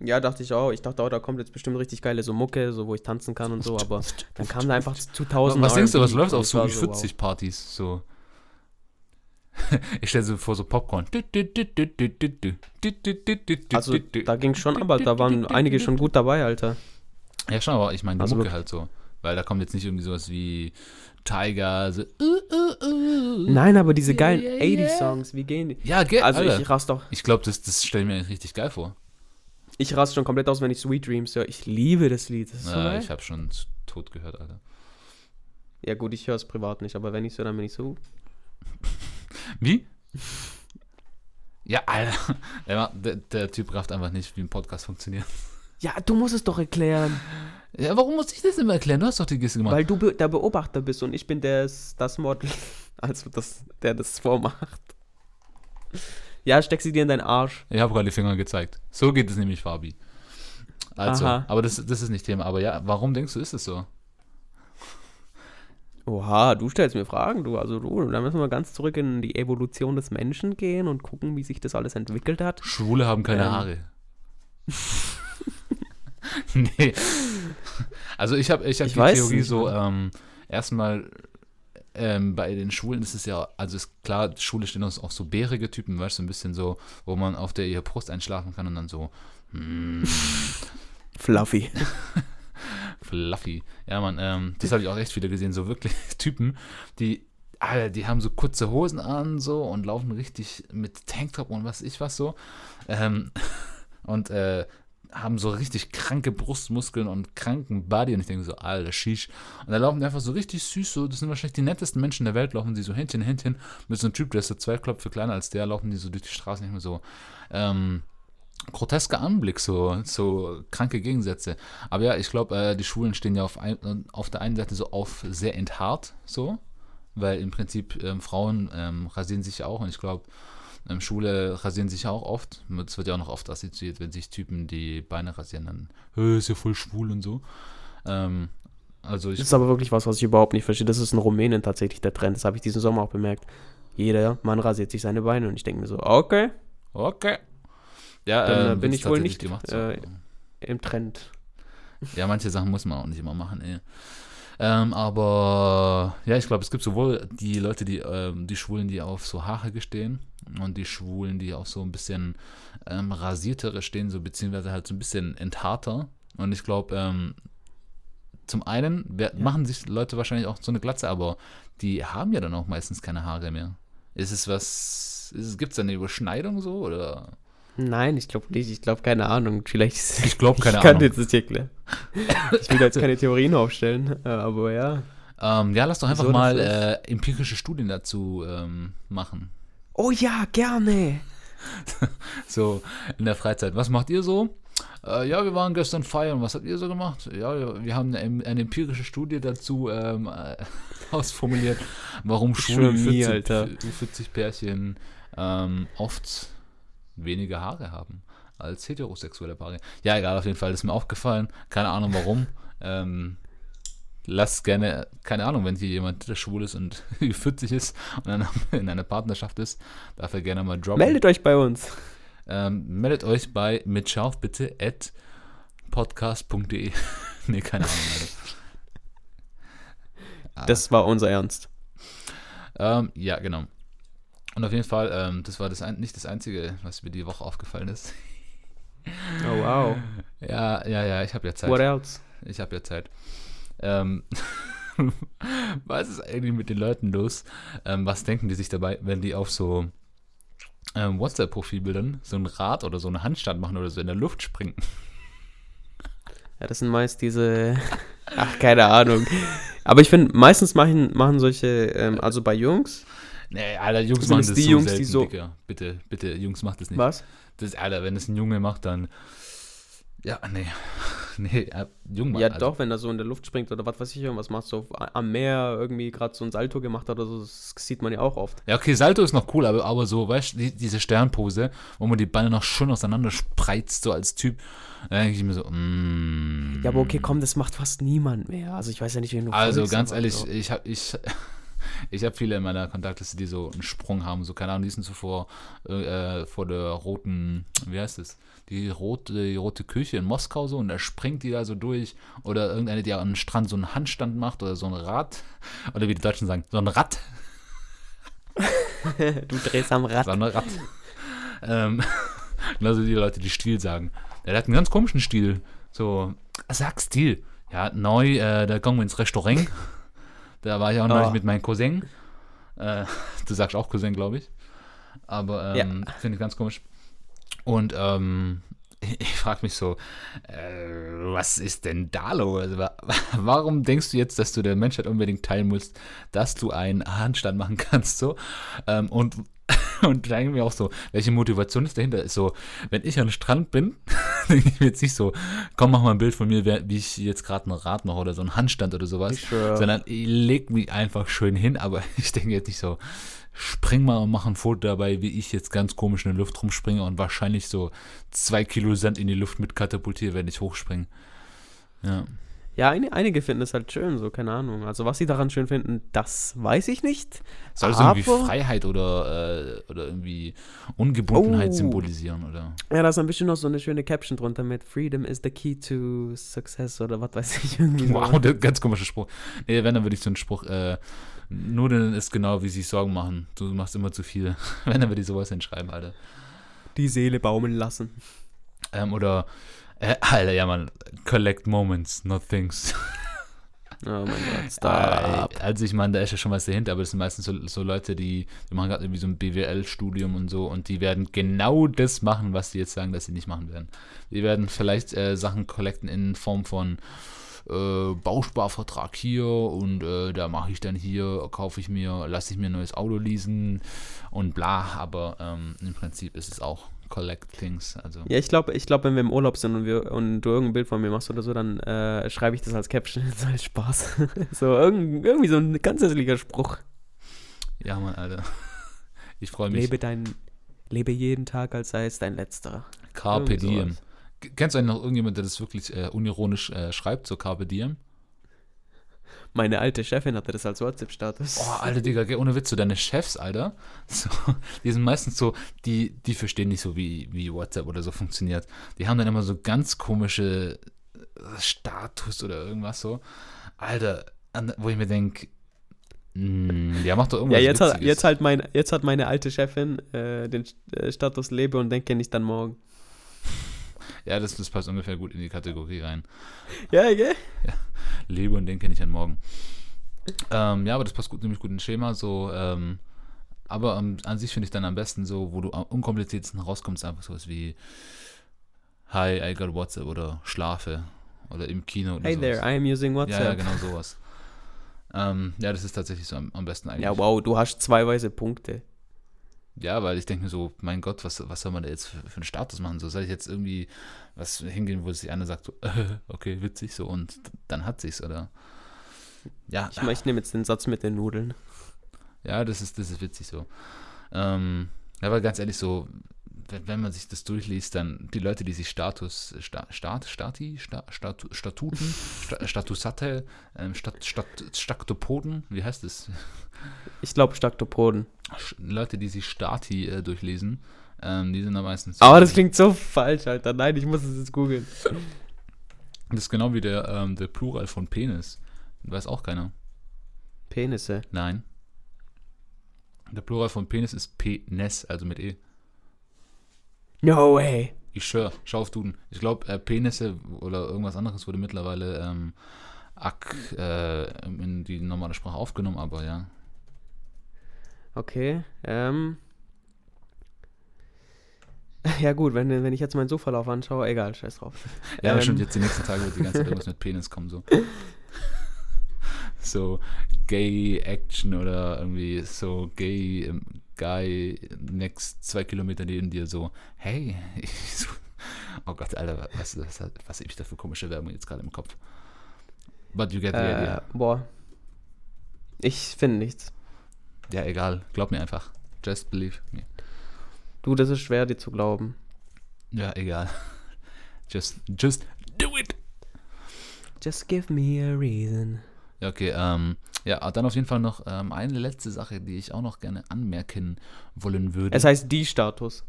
Ja, dachte ich auch. Ich dachte auch, da kommt jetzt bestimmt richtig geile so Mucke, so wo ich tanzen kann und so, aber dann kam da einfach 2000 Was denkst du, was läuft auf so war Ü40-Partys? So. Ich stelle so vor, so Popcorn. Also da ging schon, aber da waren einige schon gut dabei, Alter. Ja, schon, aber ich meine die Also halt so. Weil da kommt jetzt nicht irgendwie sowas wie Tiger, so. Uh, uh, uh. Nein, aber diese Yeah, geilen yeah, 80s-Songs, wie gehen die? Ja, ge Also Alter. ich raste doch, Ich glaube, das, das stelle ich mir richtig geil vor. ich raste schon komplett aus, wenn ich Sweet Dreams höre. Ich liebe das Lied. Das so Ja, geil. ich habe schon tot gehört, Alter. Ja gut, ich höre es privat nicht, aber wenn ich so, dann bin ich so. Wie? Ja, Alter. Der, der, der Typ rafft einfach nicht, wie ein Podcast funktioniert. Ja, du musst es doch erklären, Ja, warum muss ich das immer erklären? Du hast doch die Geste gemacht. weil du be der Beobachter bist und ich bin das, das Model, also das, der das vormacht. Ja, steck sie dir in deinen Arsch. Ich habe gerade die Finger gezeigt. So geht es nämlich, Fabi. Also, Aha. aber das, das ist nicht Thema. Aber ja, warum denkst du, ist es so? Oha, du stellst mir Fragen, du. Also du, da müssen wir ganz zurück in die Evolution des Menschen gehen und gucken, wie sich das alles entwickelt hat. Schwule haben keine Ähm. Haare. nee. Also ich habe ich hab Ich die Theorie nicht, so, Mann. ähm, erstmal ähm, bei den Schwulen ist es ja, also ist klar, Schwule stehen uns auch so bärige Typen, weißt du, so ein bisschen so, wo man auf der ihre Brust einschlafen kann und dann so mm, Fluffy. fluffy. Ja, man, ähm, das habe ich auch echt wieder gesehen, so wirklich Typen, die Alter, die haben so kurze Hosen an so und laufen richtig mit Tanktop und was ich was so. Ähm, und äh, haben so richtig kranke Brustmuskeln und kranken Body und ich denke so, alter Shish. Und da laufen die einfach so richtig süß, so, das sind wahrscheinlich die nettesten Menschen der Welt, laufen die so Händchen, Händchen, mit so einem Typ, der ist so zwei Klopfe kleiner als der, laufen die so durch die Straße nicht mehr so. Ähm, grotesker Anblick, so, so kranke Gegensätze. Aber ja, ich glaube, äh, die Schwulen stehen ja auf, ein, auf der einen Seite so auf sehr enthaart, so, weil im Prinzip ähm, Frauen ähm, rasieren sich ja auch und ich glaube, ähm, Schwule rasieren sich ja auch oft. Es wird ja auch noch oft assoziiert, wenn sich Typen die Beine rasieren, dann "Hä, ist ja voll schwul und so. Ähm, also ich Das ist aber wirklich was, was ich überhaupt nicht verstehe. Das ist in Rumänien tatsächlich der Trend. Das habe ich diesen Sommer auch bemerkt. Jeder Mann rasiert sich seine Beine und ich denke mir so, okay, okay. Ja, Dann, äh, ähm, bin ich wohl nicht, gemacht. So. äh, im Trend. Ja, manche Sachen muss man auch nicht immer machen, ey. Ähm, aber ja, ich glaube, es gibt sowohl die Leute, die, ähm, die Schwulen, die auf so Haare stehen und die Schwulen, die auf so ein bisschen ähm, rasiertere stehen, so beziehungsweise halt so ein bisschen entharter. Und ich glaube, ähm, zum einen wer, machen sich Leute wahrscheinlich auch so eine Glatze, aber die haben ja dann auch meistens keine Haare mehr. Ist es was, gibt es da eine Überschneidung so oder? Nein, ich glaube nicht. Ich glaube, keine Ahnung. Vielleicht. Ich glaube, keine ich kann Ahnung. jetzt das hier klären. Ich will jetzt keine Theorien aufstellen, äh, aber ja. Ähm, ja, lass doch einfach Wieso mal äh, empirische Studien dazu ähm, machen. Oh ja, gerne. So in der Freizeit. Was macht ihr so? Äh, ja, wir waren gestern feiern. Was habt ihr so gemacht? Ja, wir haben eine, eine empirische Studie dazu ähm, äh, ausformuliert, warum schwule schwör nie, 40, Alter. 40 Pärchen ähm, oft weniger Haare haben als heterosexuelle Paare. Ja, egal, auf jeden Fall ist mir aufgefallen. Keine Ahnung warum. ähm, lasst gerne, keine Ahnung, wenn hier jemand, der schwul ist und 40 ist und dann in einer Partnerschaft ist, darf er gerne mal droppen. Meldet euch bei uns. Ähm, meldet euch bei mit Scharf bitte at podcast.de. nee, keine Ahnung, Alter. Das war unser Ernst. Ähm, ja, genau. Und auf jeden Fall, ähm, das war das ein, nicht das Einzige, was mir die Woche aufgefallen ist. Oh wow. Ja, ja, ja, ich habe ja Zeit. What else? Ich habe ja Zeit. Ähm, was ist eigentlich mit den Leuten los? Ähm, was denken die sich dabei, wenn die auf so ähm, WhatsApp-Profilbildern so ein Rad oder so einen Handstand machen oder so in der Luft springen? Ja, das sind meist diese. Ach, keine Ahnung. Aber ich finde, meistens machen, machen solche, ähm, also bei Jungs. Nee, Alter, Jungs Sind machen es das die so Jungs, selten, die so- Digga. Bitte, bitte, Jungs, macht das nicht. Was? Das, Alter, wenn es ein Junge macht, dann. Ja, nee. Nee, ja, Junge. Ja, also, doch, wenn er so in der Luft springt oder was weiß ich, irgendwas macht, so am Meer irgendwie gerade so ein Salto gemacht hat oder so, das sieht man ja auch oft. Ja, okay, Salto ist noch cool, aber, aber so, weißt du, die, diese Sternpose, wo man die Beine noch schön auseinander spreizt, so als Typ, da denke ich mir so, mm. Ja, aber okay, komm, das macht fast niemand mehr. Also ich weiß ja nicht, wen du Also ganz ehrlich, so. ich habe ich, ich hab viele in meiner Kontaktliste, die so einen Sprung haben, so keine Ahnung, die sind so vor, äh, vor der roten, wie heißt es, die rote, die rote Küche in Moskau so und da springt die da so durch oder irgendeine, die am Strand so einen Handstand macht oder so ein Rad oder wie die Deutschen sagen, so ein Rad, du drehst am Rad. so ein Rad. ähm, also die Leute, die Stil sagen. Der hat einen ganz komischen Stil, so, sag Stil. Ja, neu, äh, da kommen wir ins Restaurant. Da war ich auch neulich Oh. mit meinem Cousin. Äh, du sagst auch Cousin, glaube ich. Aber ähm, finde ich ganz komisch. Und ähm, ich, ich frage mich so, äh, was ist denn da los? Also, wa- warum denkst du jetzt, dass du der Menschheit unbedingt teilen musst, dass du einen Handstand machen kannst? So? Ähm, und und da denke ich mir auch so, welche Motivation ist dahinter? Ist so, wenn ich am Strand bin, denke ich mir jetzt nicht so, komm, mach mal ein Bild von mir, wie ich jetzt gerade ein Rad mache oder so ein Handstand oder sowas, sondern ich leg mich einfach schön hin, aber ich denke jetzt nicht so, spring mal und mach ein Foto dabei, wie ich jetzt ganz komisch in der Luft rumspringe und wahrscheinlich so zwei Kilo Sand in die Luft mit katapultiere, wenn ich hochspringe. Ja. Ja, ein, einige finden es halt schön, so, keine Ahnung. Also was sie daran schön finden, das weiß ich nicht. Soll es irgendwie Freiheit oder, äh, oder irgendwie Ungebundenheit Oh. symbolisieren, oder? Ja, da ist ein bisschen noch so eine schöne Caption drunter mit Freedom is the key to success oder was weiß ich irgendwie. Wow, so. der ganz komischer Spruch. Nee, wenn, dann würde ich so einen Spruch, äh, Nudeln ist genau, wie sie sich Sorgen machen. Du machst immer zu viel. wenn, dann würde ich sowas hinschreiben, Alter. Die Seele baumeln lassen. Ähm, oder, äh, Alter, ja, man, collect moments, not things. Oh mein Gott, Äh, stop. also ich meine, da ist ja schon was dahinter, aber das sind meistens so, so Leute, die, die machen gerade irgendwie so ein BWL-Studium und so und die werden genau das machen, was die jetzt sagen, dass sie nicht machen werden. Die werden vielleicht äh, Sachen collecten in Form von äh, Bausparvertrag hier und äh, da mache ich dann hier, kaufe ich mir, lasse ich mir ein neues Auto leasen und bla, aber ähm, im Prinzip ist es auch Collect Things, also Ja, ich glaube, ich glaub, wenn wir im Urlaub sind und, wir, und du irgendein Bild von mir machst oder so, dann äh, schreibe ich das als Caption. So als Spaß. so irgend, irgendwie so ein ganz hässlicher Spruch. ja, Mann, Alter. Ich freue mich. Lebe dein, lebe jeden Tag, als sei es dein letzter. Carpe Diem. Kennst du eigentlich noch irgendjemand, der das wirklich äh, unironisch äh, schreibt, so Carpe Diem? Meine alte Chefin hatte das als WhatsApp-Status. Oh, Alter, Digga, gell, ohne Witz, so deine Chefs, Alter, so, die sind meistens so, die, die verstehen nicht so, wie, wie WhatsApp oder so funktioniert. Die haben dann immer so ganz komische äh, Status oder irgendwas so. Alter, an, wo ich mir denke, ja, mach doch irgendwas Ja, jetzt hat, jetzt, halt mein, jetzt hat meine alte Chefin äh, den äh, Status lebe und denke nicht an morgen. Ja, das, das passt ungefähr gut in die Kategorie rein. Ja, gell? Lebe und denke nicht an morgen. Ähm, ja, aber das passt gut, ziemlich gut ins Schema. So, ähm, aber ähm, an sich finde ich dann am besten so, wo du am unkompliziertesten rauskommst, einfach sowas wie Hi, I got WhatsApp oder schlafe oder im Kino oder Hey sowas. there, I am using ja, ja, WhatsApp. genau sowas. ähm, ja, das ist tatsächlich so am, am besten eigentlich. Ja, wow, du hast zwei weiße Punkte. Ja, weil ich denke mir so, mein Gott, was, was soll man da jetzt für, für einen Status machen? So, soll ich jetzt irgendwie was hingehen, wo sich einer sagt, so, okay, witzig, so, und dann hat sich's, oder? Ja, Ich, ich nehme jetzt den Satz mit den Nudeln. Ja, das ist, das ist witzig so. Ähm, aber ganz ehrlich, so, wenn, man sich das durchliest, dann die Leute, die sich Status, Sta, Stat, Stati, Sta, Statu, Statuten, Sta, Statusate, ähm, Stat, Stat, Staktopoden, wie heißt es? Ich glaube Staktopoden. Leute, die sich Stati äh, durchlesen, ähm, die sind da meistens. Aber das klingt so falsch, Alter. Nein, ich muss es jetzt googeln. Das ist genau wie der, ähm, der Plural von Penis. Weiß auch keiner. Penisse. Nein. Der Plural von Penis ist Penes, also mit E. No way. Ich schwör, schau auf Duden. Ich glaube, äh, Penisse oder irgendwas anderes wurde mittlerweile ähm, Ak äh, in die normale Sprache aufgenommen, aber ja. Okay. Ähm. Ja gut, wenn, wenn ich jetzt meinen Sofalauf anschaue, egal, scheiß drauf. Ja, Ähm. stimmt, jetzt die nächsten Tage wird die ganze Zeit irgendwas mit Penis kommen, so. so Gay Action oder irgendwie so Gay Guy next zwei Kilometer neben dir so, hey, so, oh Gott, Alter, was, was, was habe ich da für komische Werbung jetzt gerade im Kopf? But you get the Äh, idea. boah. Ich finde nichts. Ja, egal, glaub mir einfach. Just believe me. Du, das ist schwer, dir zu glauben. Ja, egal. Just, just do it. Just give me a reason. Ja, okay, ähm, ja, dann auf jeden Fall noch ähm, eine letzte Sache, die ich auch noch gerne anmerken wollen würde. Es heißt die Status.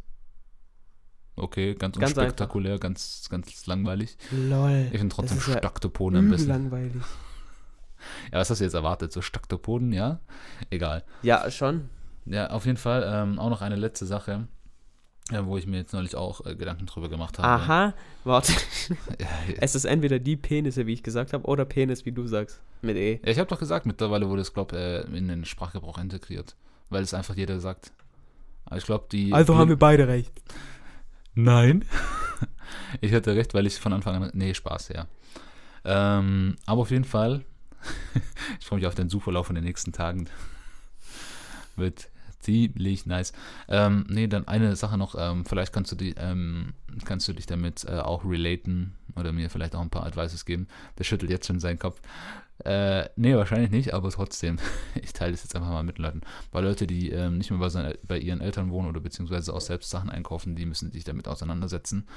okay, ganz, Ganz unspektakulär, ganz, ganz langweilig. Lol. Ich finde trotzdem ja Staktopoden am Übel besten. langweilig. Ja, was hast du jetzt erwartet? So Staktopoden, ja? Egal. Ja, schon. Ja, auf jeden Fall ähm, auch noch eine letzte Sache, ja, wo ich mir jetzt neulich auch äh, Gedanken drüber gemacht habe. Aha, warte. Ja, Es ist entweder die Penisse, wie ich gesagt habe, oder Penis, wie du sagst. Mit E. Ja, ich habe doch gesagt, mittlerweile wurde es, glaube äh, in den Sprachgebrauch integriert. Weil es einfach jeder sagt. Aber ich glaube, die. Also haben wir beide recht. Nein. ich hatte recht, weil ich von Anfang an. Nee, Spaß, ja. Ähm, aber auf jeden Fall. ich freue mich auf den Suchverlauf in den nächsten Tagen. Wird ziemlich nice. Ähm, nee, dann eine Sache noch. Ähm, vielleicht kannst du, die, ähm, kannst du dich damit äh, auch relaten oder mir vielleicht auch ein paar Advices geben. Der schüttelt jetzt schon seinen Kopf. Äh, nee, wahrscheinlich nicht, aber trotzdem. Ich teile das jetzt einfach mal mit Leuten. Weil Leute, die ähm, nicht mehr bei, seinen, bei ihren Eltern wohnen oder beziehungsweise auch selbst Sachen einkaufen, die müssen sich damit auseinandersetzen.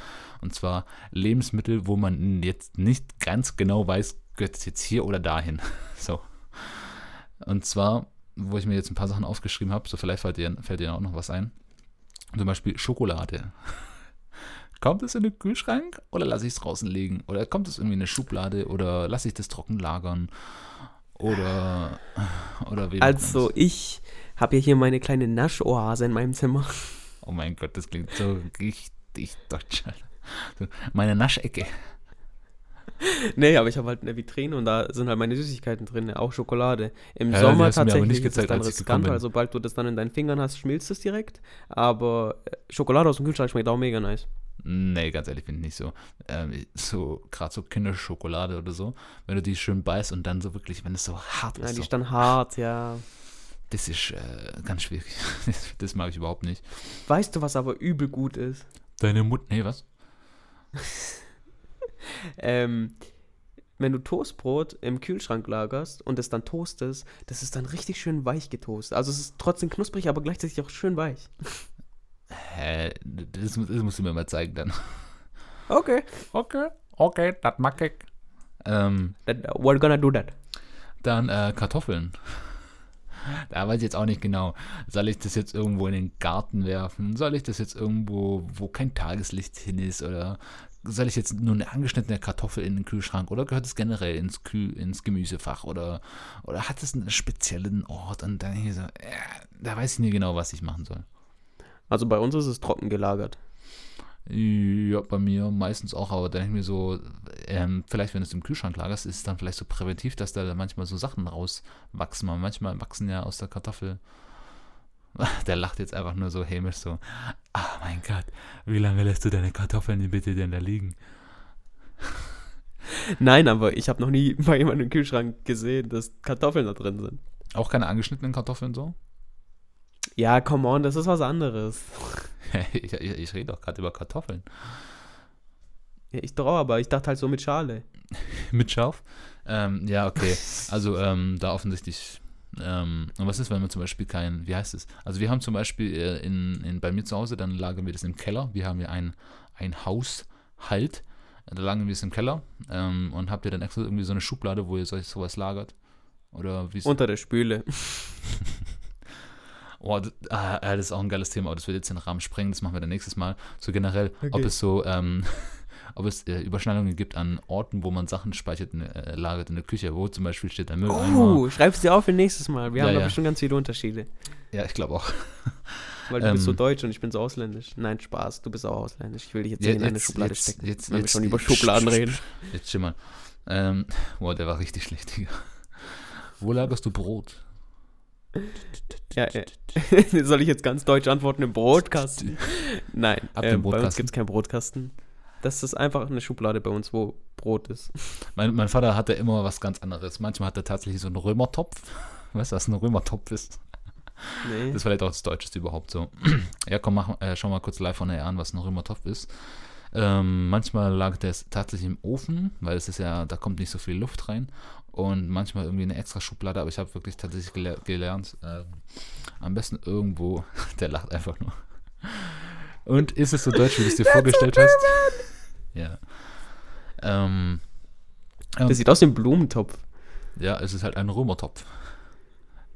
Und zwar Lebensmittel, wo man jetzt nicht ganz genau weiß, gehört es jetzt hier oder dahin. So. Und zwar, wo ich mir jetzt ein paar Sachen aufgeschrieben habe, so vielleicht fällt dir, fällt dir auch noch was ein. Zum Beispiel Schokolade. Kommt es in den Kühlschrank oder lasse ich es draußen liegen? Oder kommt es irgendwie in eine Schublade oder lasse ich das trocken lagern? Oder, oder wie Also, ich habe ja hier meine kleine Naschoase in meinem Zimmer. Oh mein Gott, das klingt so richtig deutsch. Meine Naschecke. nee, aber ich habe halt eine Vitrine und da sind halt meine Süßigkeiten drin, auch Schokolade. Im Ja, die Sommer tatsächlich nicht ist es gezeigt, dann riskant, weil sobald du das dann in deinen Fingern hast, schmilzt es direkt. Aber äh, Schokolade aus dem Kühlschrank schmeckt auch mega nice. Nee, ganz ehrlich, finde ich nicht so. Ähm, so, gerade so Kinderschokolade oder so, wenn du die schön beißt und dann so wirklich, wenn es so hart Ja, ist, die so, ist dann hart, ja. das ist äh, ganz schwierig. Das, das mag ich überhaupt nicht. Weißt du, was aber übel gut ist? Deine Mutter, nee, was? Ähm, wenn du Toastbrot im Kühlschrank lagerst und es dann toastest, das ist dann richtig schön weich getoastet. Also es ist trotzdem knusprig, aber gleichzeitig auch schön weich. Hä, das, das musst du mir mal zeigen dann. Okay. Okay, okay, das mag ich. Ähm, Then, we're gonna do that. dann äh, Kartoffeln. Da weiß ich jetzt auch nicht genau. Soll ich das jetzt irgendwo in den Garten werfen? Soll ich das jetzt irgendwo, wo kein Tageslicht hin ist? Oder soll ich jetzt nur eine angeschnittene Kartoffel in den Kühlschrank? Oder gehört es generell ins, Kühl, ins Gemüsefach? Oder, oder hat es einen speziellen Ort? Und dann hier so, äh, da weiß ich nicht genau, was ich machen soll. Also bei uns ist es trocken gelagert. Ja, bei mir meistens auch, aber dann denke ich mir so, ähm, vielleicht wenn du es im Kühlschrank lagerst, ist es dann vielleicht so präventiv, dass da manchmal so Sachen rauswachsen. Manchmal wachsen ja aus der Kartoffel. Der lacht jetzt einfach nur so hämisch so. Ah, mein Gott, wie lange lässt du deine Kartoffeln bitte denn da liegen? Nein, aber ich habe noch nie bei jemandem im Kühlschrank gesehen, dass Kartoffeln da drin sind. Auch keine angeschnittenen Kartoffeln so? Ja, come on, das ist was anderes. ich, ich, ich rede doch gerade über Kartoffeln. Ja, ich doch, aber ich dachte halt so mit Schale. Mit Scharf? Ähm, ja, okay. Also ähm, da offensichtlich. Ähm, und was ist, wenn man zum Beispiel kein, wie heißt es? Also wir haben zum Beispiel äh, in, in, bei mir zu Hause, dann lagern wir das im Keller. Wir haben ja ein, ein Haushalt. Da lagern wir es im Keller. Ähm, und habt ihr dann extra irgendwie so eine Schublade, wo ihr solch, sowas lagert? Oder wie. Unter der Spüle. Oh, das, ah, das ist auch ein geiles Thema, aber das wird jetzt den Rahmen sprengen, das machen wir dann nächstes Mal. So generell, ob Okay. es so, ähm, ob es äh, Überschneidungen gibt an Orten, wo man Sachen speichert, in, äh, lagert in der Küche, wo zum Beispiel steht der Mülleimer. Oh, schreib's dir auf für nächstes Mal. Wir Ja, haben da ja. bestimmt ganz viele Unterschiede. Ja, ich glaube auch. Weil du bist so Ähm. deutsch und ich bin so ausländisch. Nein, Spaß, du bist auch ausländisch. Ich will dich jetzt nicht in eine jetzt- Schublade jetzt- stecken, jetzt- wenn wir jetzt- schon über sch- Schubladen sch- reden. Jetzt mal. Ähm, boah, der war richtig schlecht, Digga. Wo lagerst du Brot? Ja, äh, soll ich jetzt ganz deutsch antworten? Im Brotkasten? Nein, Habt äh, ihr einen bei uns Brotkasten? gibt es keinen Brotkasten. Das ist einfach eine Schublade bei uns, wo Brot ist. Mein, mein Vater hatte immer was ganz anderes. Manchmal hat er tatsächlich so einen Römertopf. Weißt du, was ein Römertopf ist? Nee. Das ist vielleicht auch das Deutscheste überhaupt so. ja, komm, mach, äh, schau mal kurz live von der an, was ein Römertopf ist. Ähm, manchmal lag der tatsächlich im Ofen, weil es ist ja, da kommt nicht so viel Luft rein. Und manchmal irgendwie eine extra Schublade, aber ich habe wirklich tatsächlich gele gelernt, ähm, am besten irgendwo, der lacht einfach nur. Und ist es so deutsch, wie du es dir vorgestellt hast? Ja. Ähm, Das sieht aus wie ein Blumentopf. ja, es ist halt ein Römertopf.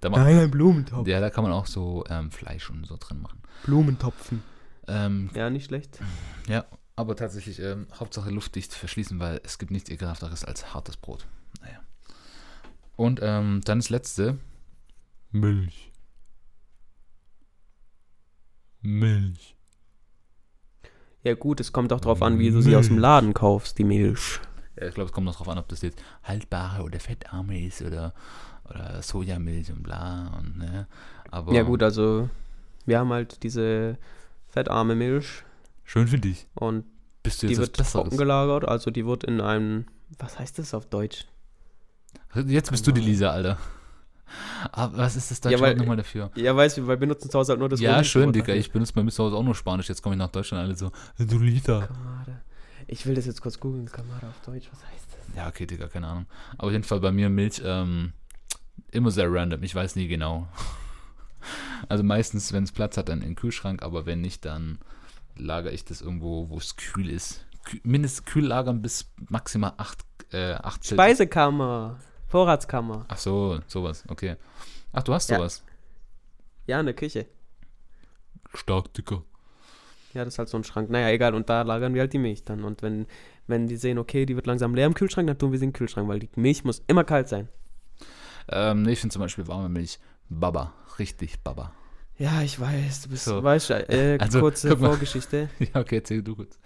Da, macht, ein Blumentopf. ja, da kann man auch so ähm, Fleisch und so drin machen. Blumentopfen. Ähm, Ja, nicht schlecht. Ja, aber tatsächlich ähm, Hauptsache luftdicht verschließen, weil es gibt nichts ekelhafteres als hartes Brot. Naja. Und ähm, dann das letzte. Milch. Milch. Ja gut, es kommt auch drauf an, wie du sie aus dem Laden kaufst, die Milch. Ja, ich glaube, es kommt noch drauf an, ob das jetzt haltbare oder fettarme ist oder, oder Sojamilch und bla und ne. Aber Ja gut, also wir haben halt diese fettarme Milch schön für dich. und Bist du die jetzt was wird Besseres? trocken gelagert, also die wird in einem, was heißt das auf Deutsch? Jetzt bist du die Lisa, Alter. Aber was ist das deutsche Ja, weil- Wort nochmal dafür? Ja, weißt du, wir benutzen zu Hause halt nur das ja, schön, Wort Digga. dafür. Ich benutze bei mir zu Hause auch nur Spanisch. Jetzt komme ich nach Deutschland alle so, du. Kamade. Ich will das jetzt kurz googeln, Kamade auf Deutsch, was heißt das? Ja, okay, Digga, keine Ahnung. Aber auf jeden Fall bei mir Milch ähm, immer sehr random. Ich weiß nie genau. Also meistens, wenn es Platz hat, dann in den Kühlschrank, aber wenn nicht, dann lagere ich das irgendwo, wo es kühl ist. Kü mindestens kühl lagern bis maximal 8 äh, acht Celsius. Vorratskammer. Ach so, sowas, okay. Ach, du hast Ja. sowas. Ja, in der Küche. Stark, Digga. Ja, das ist halt so ein Schrank. Naja, egal. Und da lagern wir halt die Milch dann. Und wenn, wenn die sehen, okay, die wird langsam leer im Kühlschrank, dann tun wir sie in den Kühlschrank, weil die Milch muss immer kalt sein. Ähm, nee, ich finde zum Beispiel warme Milch Baba. Richtig Baba. Ja, ich weiß. Du bist, So. weißt du, äh, Also, kurze. Vorgeschichte. ja, okay, erzähl du kurz.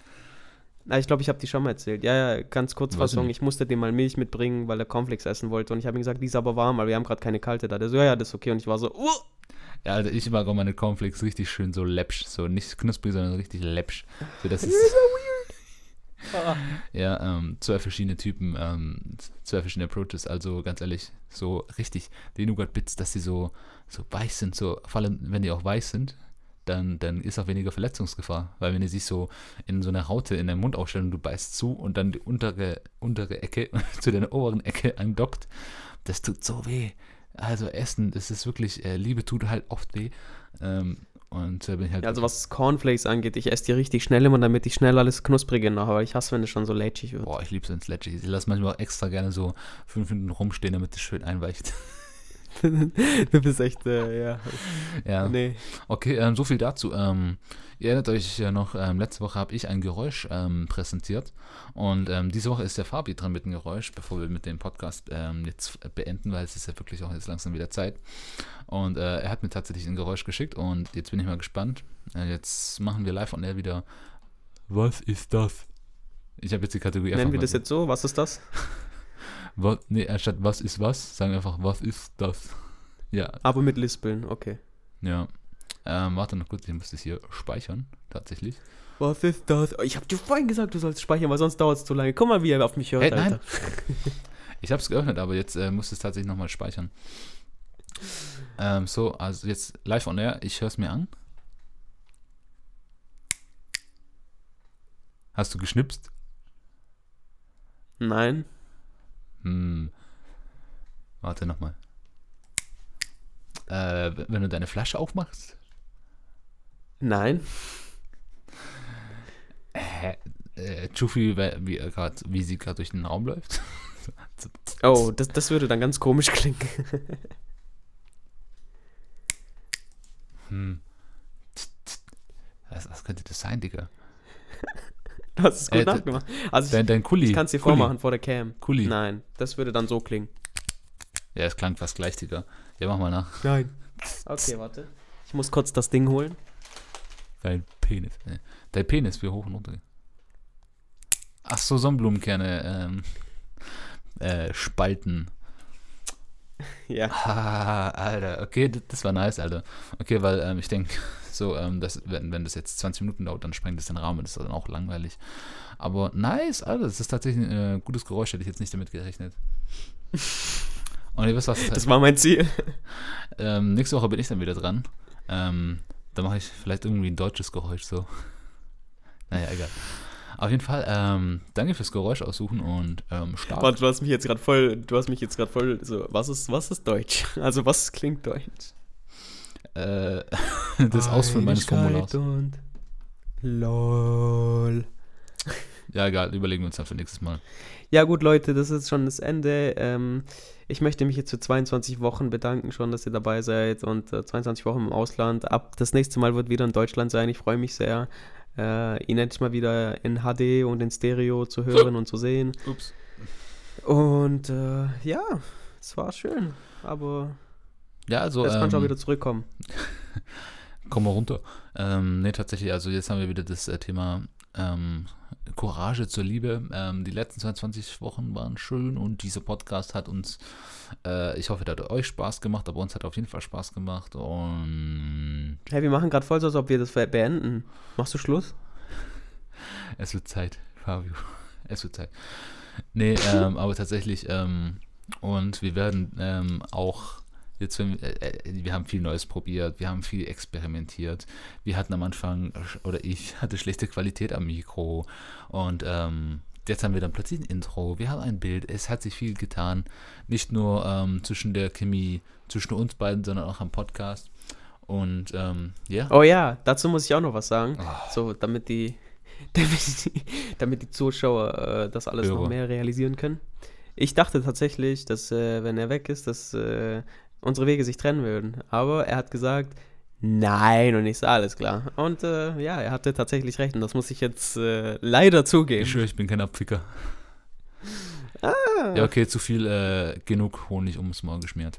Ich glaube, ich habe die schon mal erzählt. Ja, ja, ganz kurz ich Fassung. Ich musste dem mal Milch mitbringen, weil er Cornflakes essen wollte. Und ich habe ihm gesagt, die ist aber warm, weil wir haben gerade keine kalte da. Der so, ja, ja, das ist okay. Und ich war so, uh, Ja, Alter, ich mag auch meine Cornflakes richtig schön so läppsch. So nicht knusprig, sondern richtig läppsch. So, das ist, ja, ähm, zwei verschiedene Typen, ähm, zwei verschiedene Approaches. Also ganz ehrlich, so richtig die Nougat-Bits, dass sie so, so weich sind, so, vor allem wenn die auch weiß sind, dann, dann ist auch weniger Verletzungsgefahr. Weil wenn die sich so in so einer Haute in den Mund aufstellen und du beißt zu und dann die untere, untere Ecke zu deiner oberen Ecke andockt, das tut so weh. Also Essen, das ist wirklich, äh, Liebe tut halt oft weh. Ähm, und da bin halt. Ja, also was Cornflakes angeht, ich esse die richtig schnell immer, damit ich schnell alles Knusprige nachher, weil ich hasse, wenn es schon so lätschig wird. Boah, ich liebe es ins Ledgy. Ich lasse manchmal auch extra gerne so fünf Minuten rumstehen, damit es schön einweicht. du bist echt, äh, ja. ja. Nee. Okay, ähm, so viel dazu. Ähm, ihr erinnert euch ja noch, ähm, letzte Woche habe ich ein Geräusch ähm, präsentiert. Und ähm, diese Woche ist der Fabi dran mit dem Geräusch, bevor wir mit dem Podcast ähm, jetzt beenden, weil es ist ja wirklich auch jetzt langsam wieder Zeit. Und äh, er hat mir tatsächlich ein Geräusch geschickt und jetzt bin ich mal gespannt. Äh, jetzt machen wir live on air wieder. Was ist das? Ich habe jetzt die Kategorie Nennen wir das jetzt so? Was ist das? Was, nee, anstatt was ist was, sagen wir einfach, was ist das? Ja, Aber mit Lispeln, okay. ja. Ähm, warte noch kurz, ich muss das hier speichern, tatsächlich. Was ist das? Ich hab dir vorhin gesagt, du sollst speichern, weil sonst dauert es zu lange. Guck mal, wie er auf mich hört, Hey, nein. Alter. Ich habe es geöffnet, aber jetzt äh, muss es tatsächlich nochmal speichern. Ähm, so, also jetzt live on air, ich höre es mir an. Hast du geschnipst? Nein. Hm. Warte nochmal. Äh, wenn du deine Flasche aufmachst? Nein. Hä? Äh, Chufi, wie, er grad, wie sie gerade durch den Raum läuft? Oh, das, das würde dann ganz komisch klingen. Hm. Was, was könnte das sein, Digga? Du hast es gut Äh, nachgemacht. Also Dein, ich, dein Kuli. ich kann es dir Kuli. vormachen vor der Cam. Kuli. Nein, das würde dann so klingen. Ja, es klang fast gleich, Digga. Ja, mach mal nach. Nein. Okay, warte. Ich muss kurz das Ding holen. Dein Penis. äh, Dein Penis, wie hoch und runter. Ach so, Sonnenblumenkerne. Ähm, äh, Spalten. Ja. Ah, Alter, okay, das, war nice, Alter. Okay, weil ähm, ich denke, so, ähm, das, wenn, wenn das jetzt 20 Minuten dauert, dann sprengt das den Rahmen, das ist dann auch langweilig. Aber nice, Alter, das ist tatsächlich ein äh, gutes Geräusch, hätte ich jetzt nicht damit gerechnet. Und ihr wisst was, das, Das war mein Ziel. ähm, nächste Woche bin ich dann wieder dran. Ähm, da mache ich vielleicht irgendwie ein deutsches Geräusch so. Naja, egal. Auf jeden Fall, ähm, danke fürs Geräusch aussuchen und ähm, stark. Warte, du hast mich jetzt gerade voll, du hast mich jetzt gerade voll so, was ist, was ist Deutsch? Also was klingt Deutsch? Äh, das Ausfüllen meines Formulars. Und LOL. Ja, egal, überlegen wir uns dann für nächstes Mal. Ja gut, Leute, das ist schon das Ende. Ähm, ich möchte mich jetzt für 22 Wochen bedanken schon, dass ihr dabei seid und äh, 22 Wochen im Ausland. Ab das nächste Mal wird wieder in Deutschland sein. Ich freue mich sehr, äh, ihn endlich mal wieder in HD und in Stereo zu hören und zu sehen. Ups. Und äh, ja, es war schön, aber Ja, also. jetzt kann ich auch ähm, wieder zurückkommen. Komm mal runter. Ähm, nee, tatsächlich, also jetzt haben wir wieder das äh, Thema ähm, Courage zur Liebe. Ähm, die letzten 22 Wochen waren schön und dieser Podcast hat uns, äh, ich hoffe, der hat euch Spaß gemacht, aber uns hat auf jeden Fall Spaß gemacht und Hey, wir machen gerade voll so, als ob wir das beenden. Machst du Schluss? es wird Zeit, Fabio. Es wird Zeit. Nee, ähm, aber tatsächlich, ähm, und wir werden ähm, auch wir- äh, äh, wir haben viel Neues probiert, wir haben viel experimentiert. Wir hatten am Anfang, oder ich hatte schlechte Qualität am Mikro und ähm, jetzt haben wir dann plötzlich ein Intro, wir haben ein Bild, es hat sich viel getan, nicht nur ähm, zwischen der Chemie, zwischen uns beiden, sondern auch am Podcast. Und ähm, ja, Oh ja, dazu muss ich auch noch was sagen. Ah. So, damit die, damit die, damit die Zuschauer äh, das alles noch Hörer. mehr realisieren können. Ich dachte tatsächlich, dass, äh, wenn er weg ist, dass äh, unsere Wege sich trennen würden. Aber er hat gesagt, nein, und ich sah alles klar. Und äh, ja, er hatte tatsächlich recht. Und das muss ich jetzt äh, leider zugeben. Ich schwöre, ich bin kein Abficker. Ah. Ja, okay, zu viel, äh, genug Honig ums Maul geschmiert.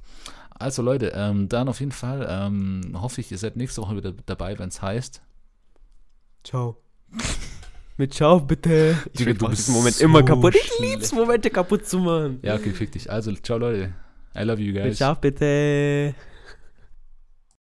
Also Leute, ähm, dann auf jeden Fall ähm, hoffe ich, ihr seid nächste Woche wieder dabei, wenn es heißt. Ciao. Mit Ciao, bitte. Ich Digga, du bist diesen Moment so immer kaputt. Ich lieb's, Momente kaputt zu machen. Ja, okay, fick dich. Also, ciao Leute. I love you guys. Ciao, bitte.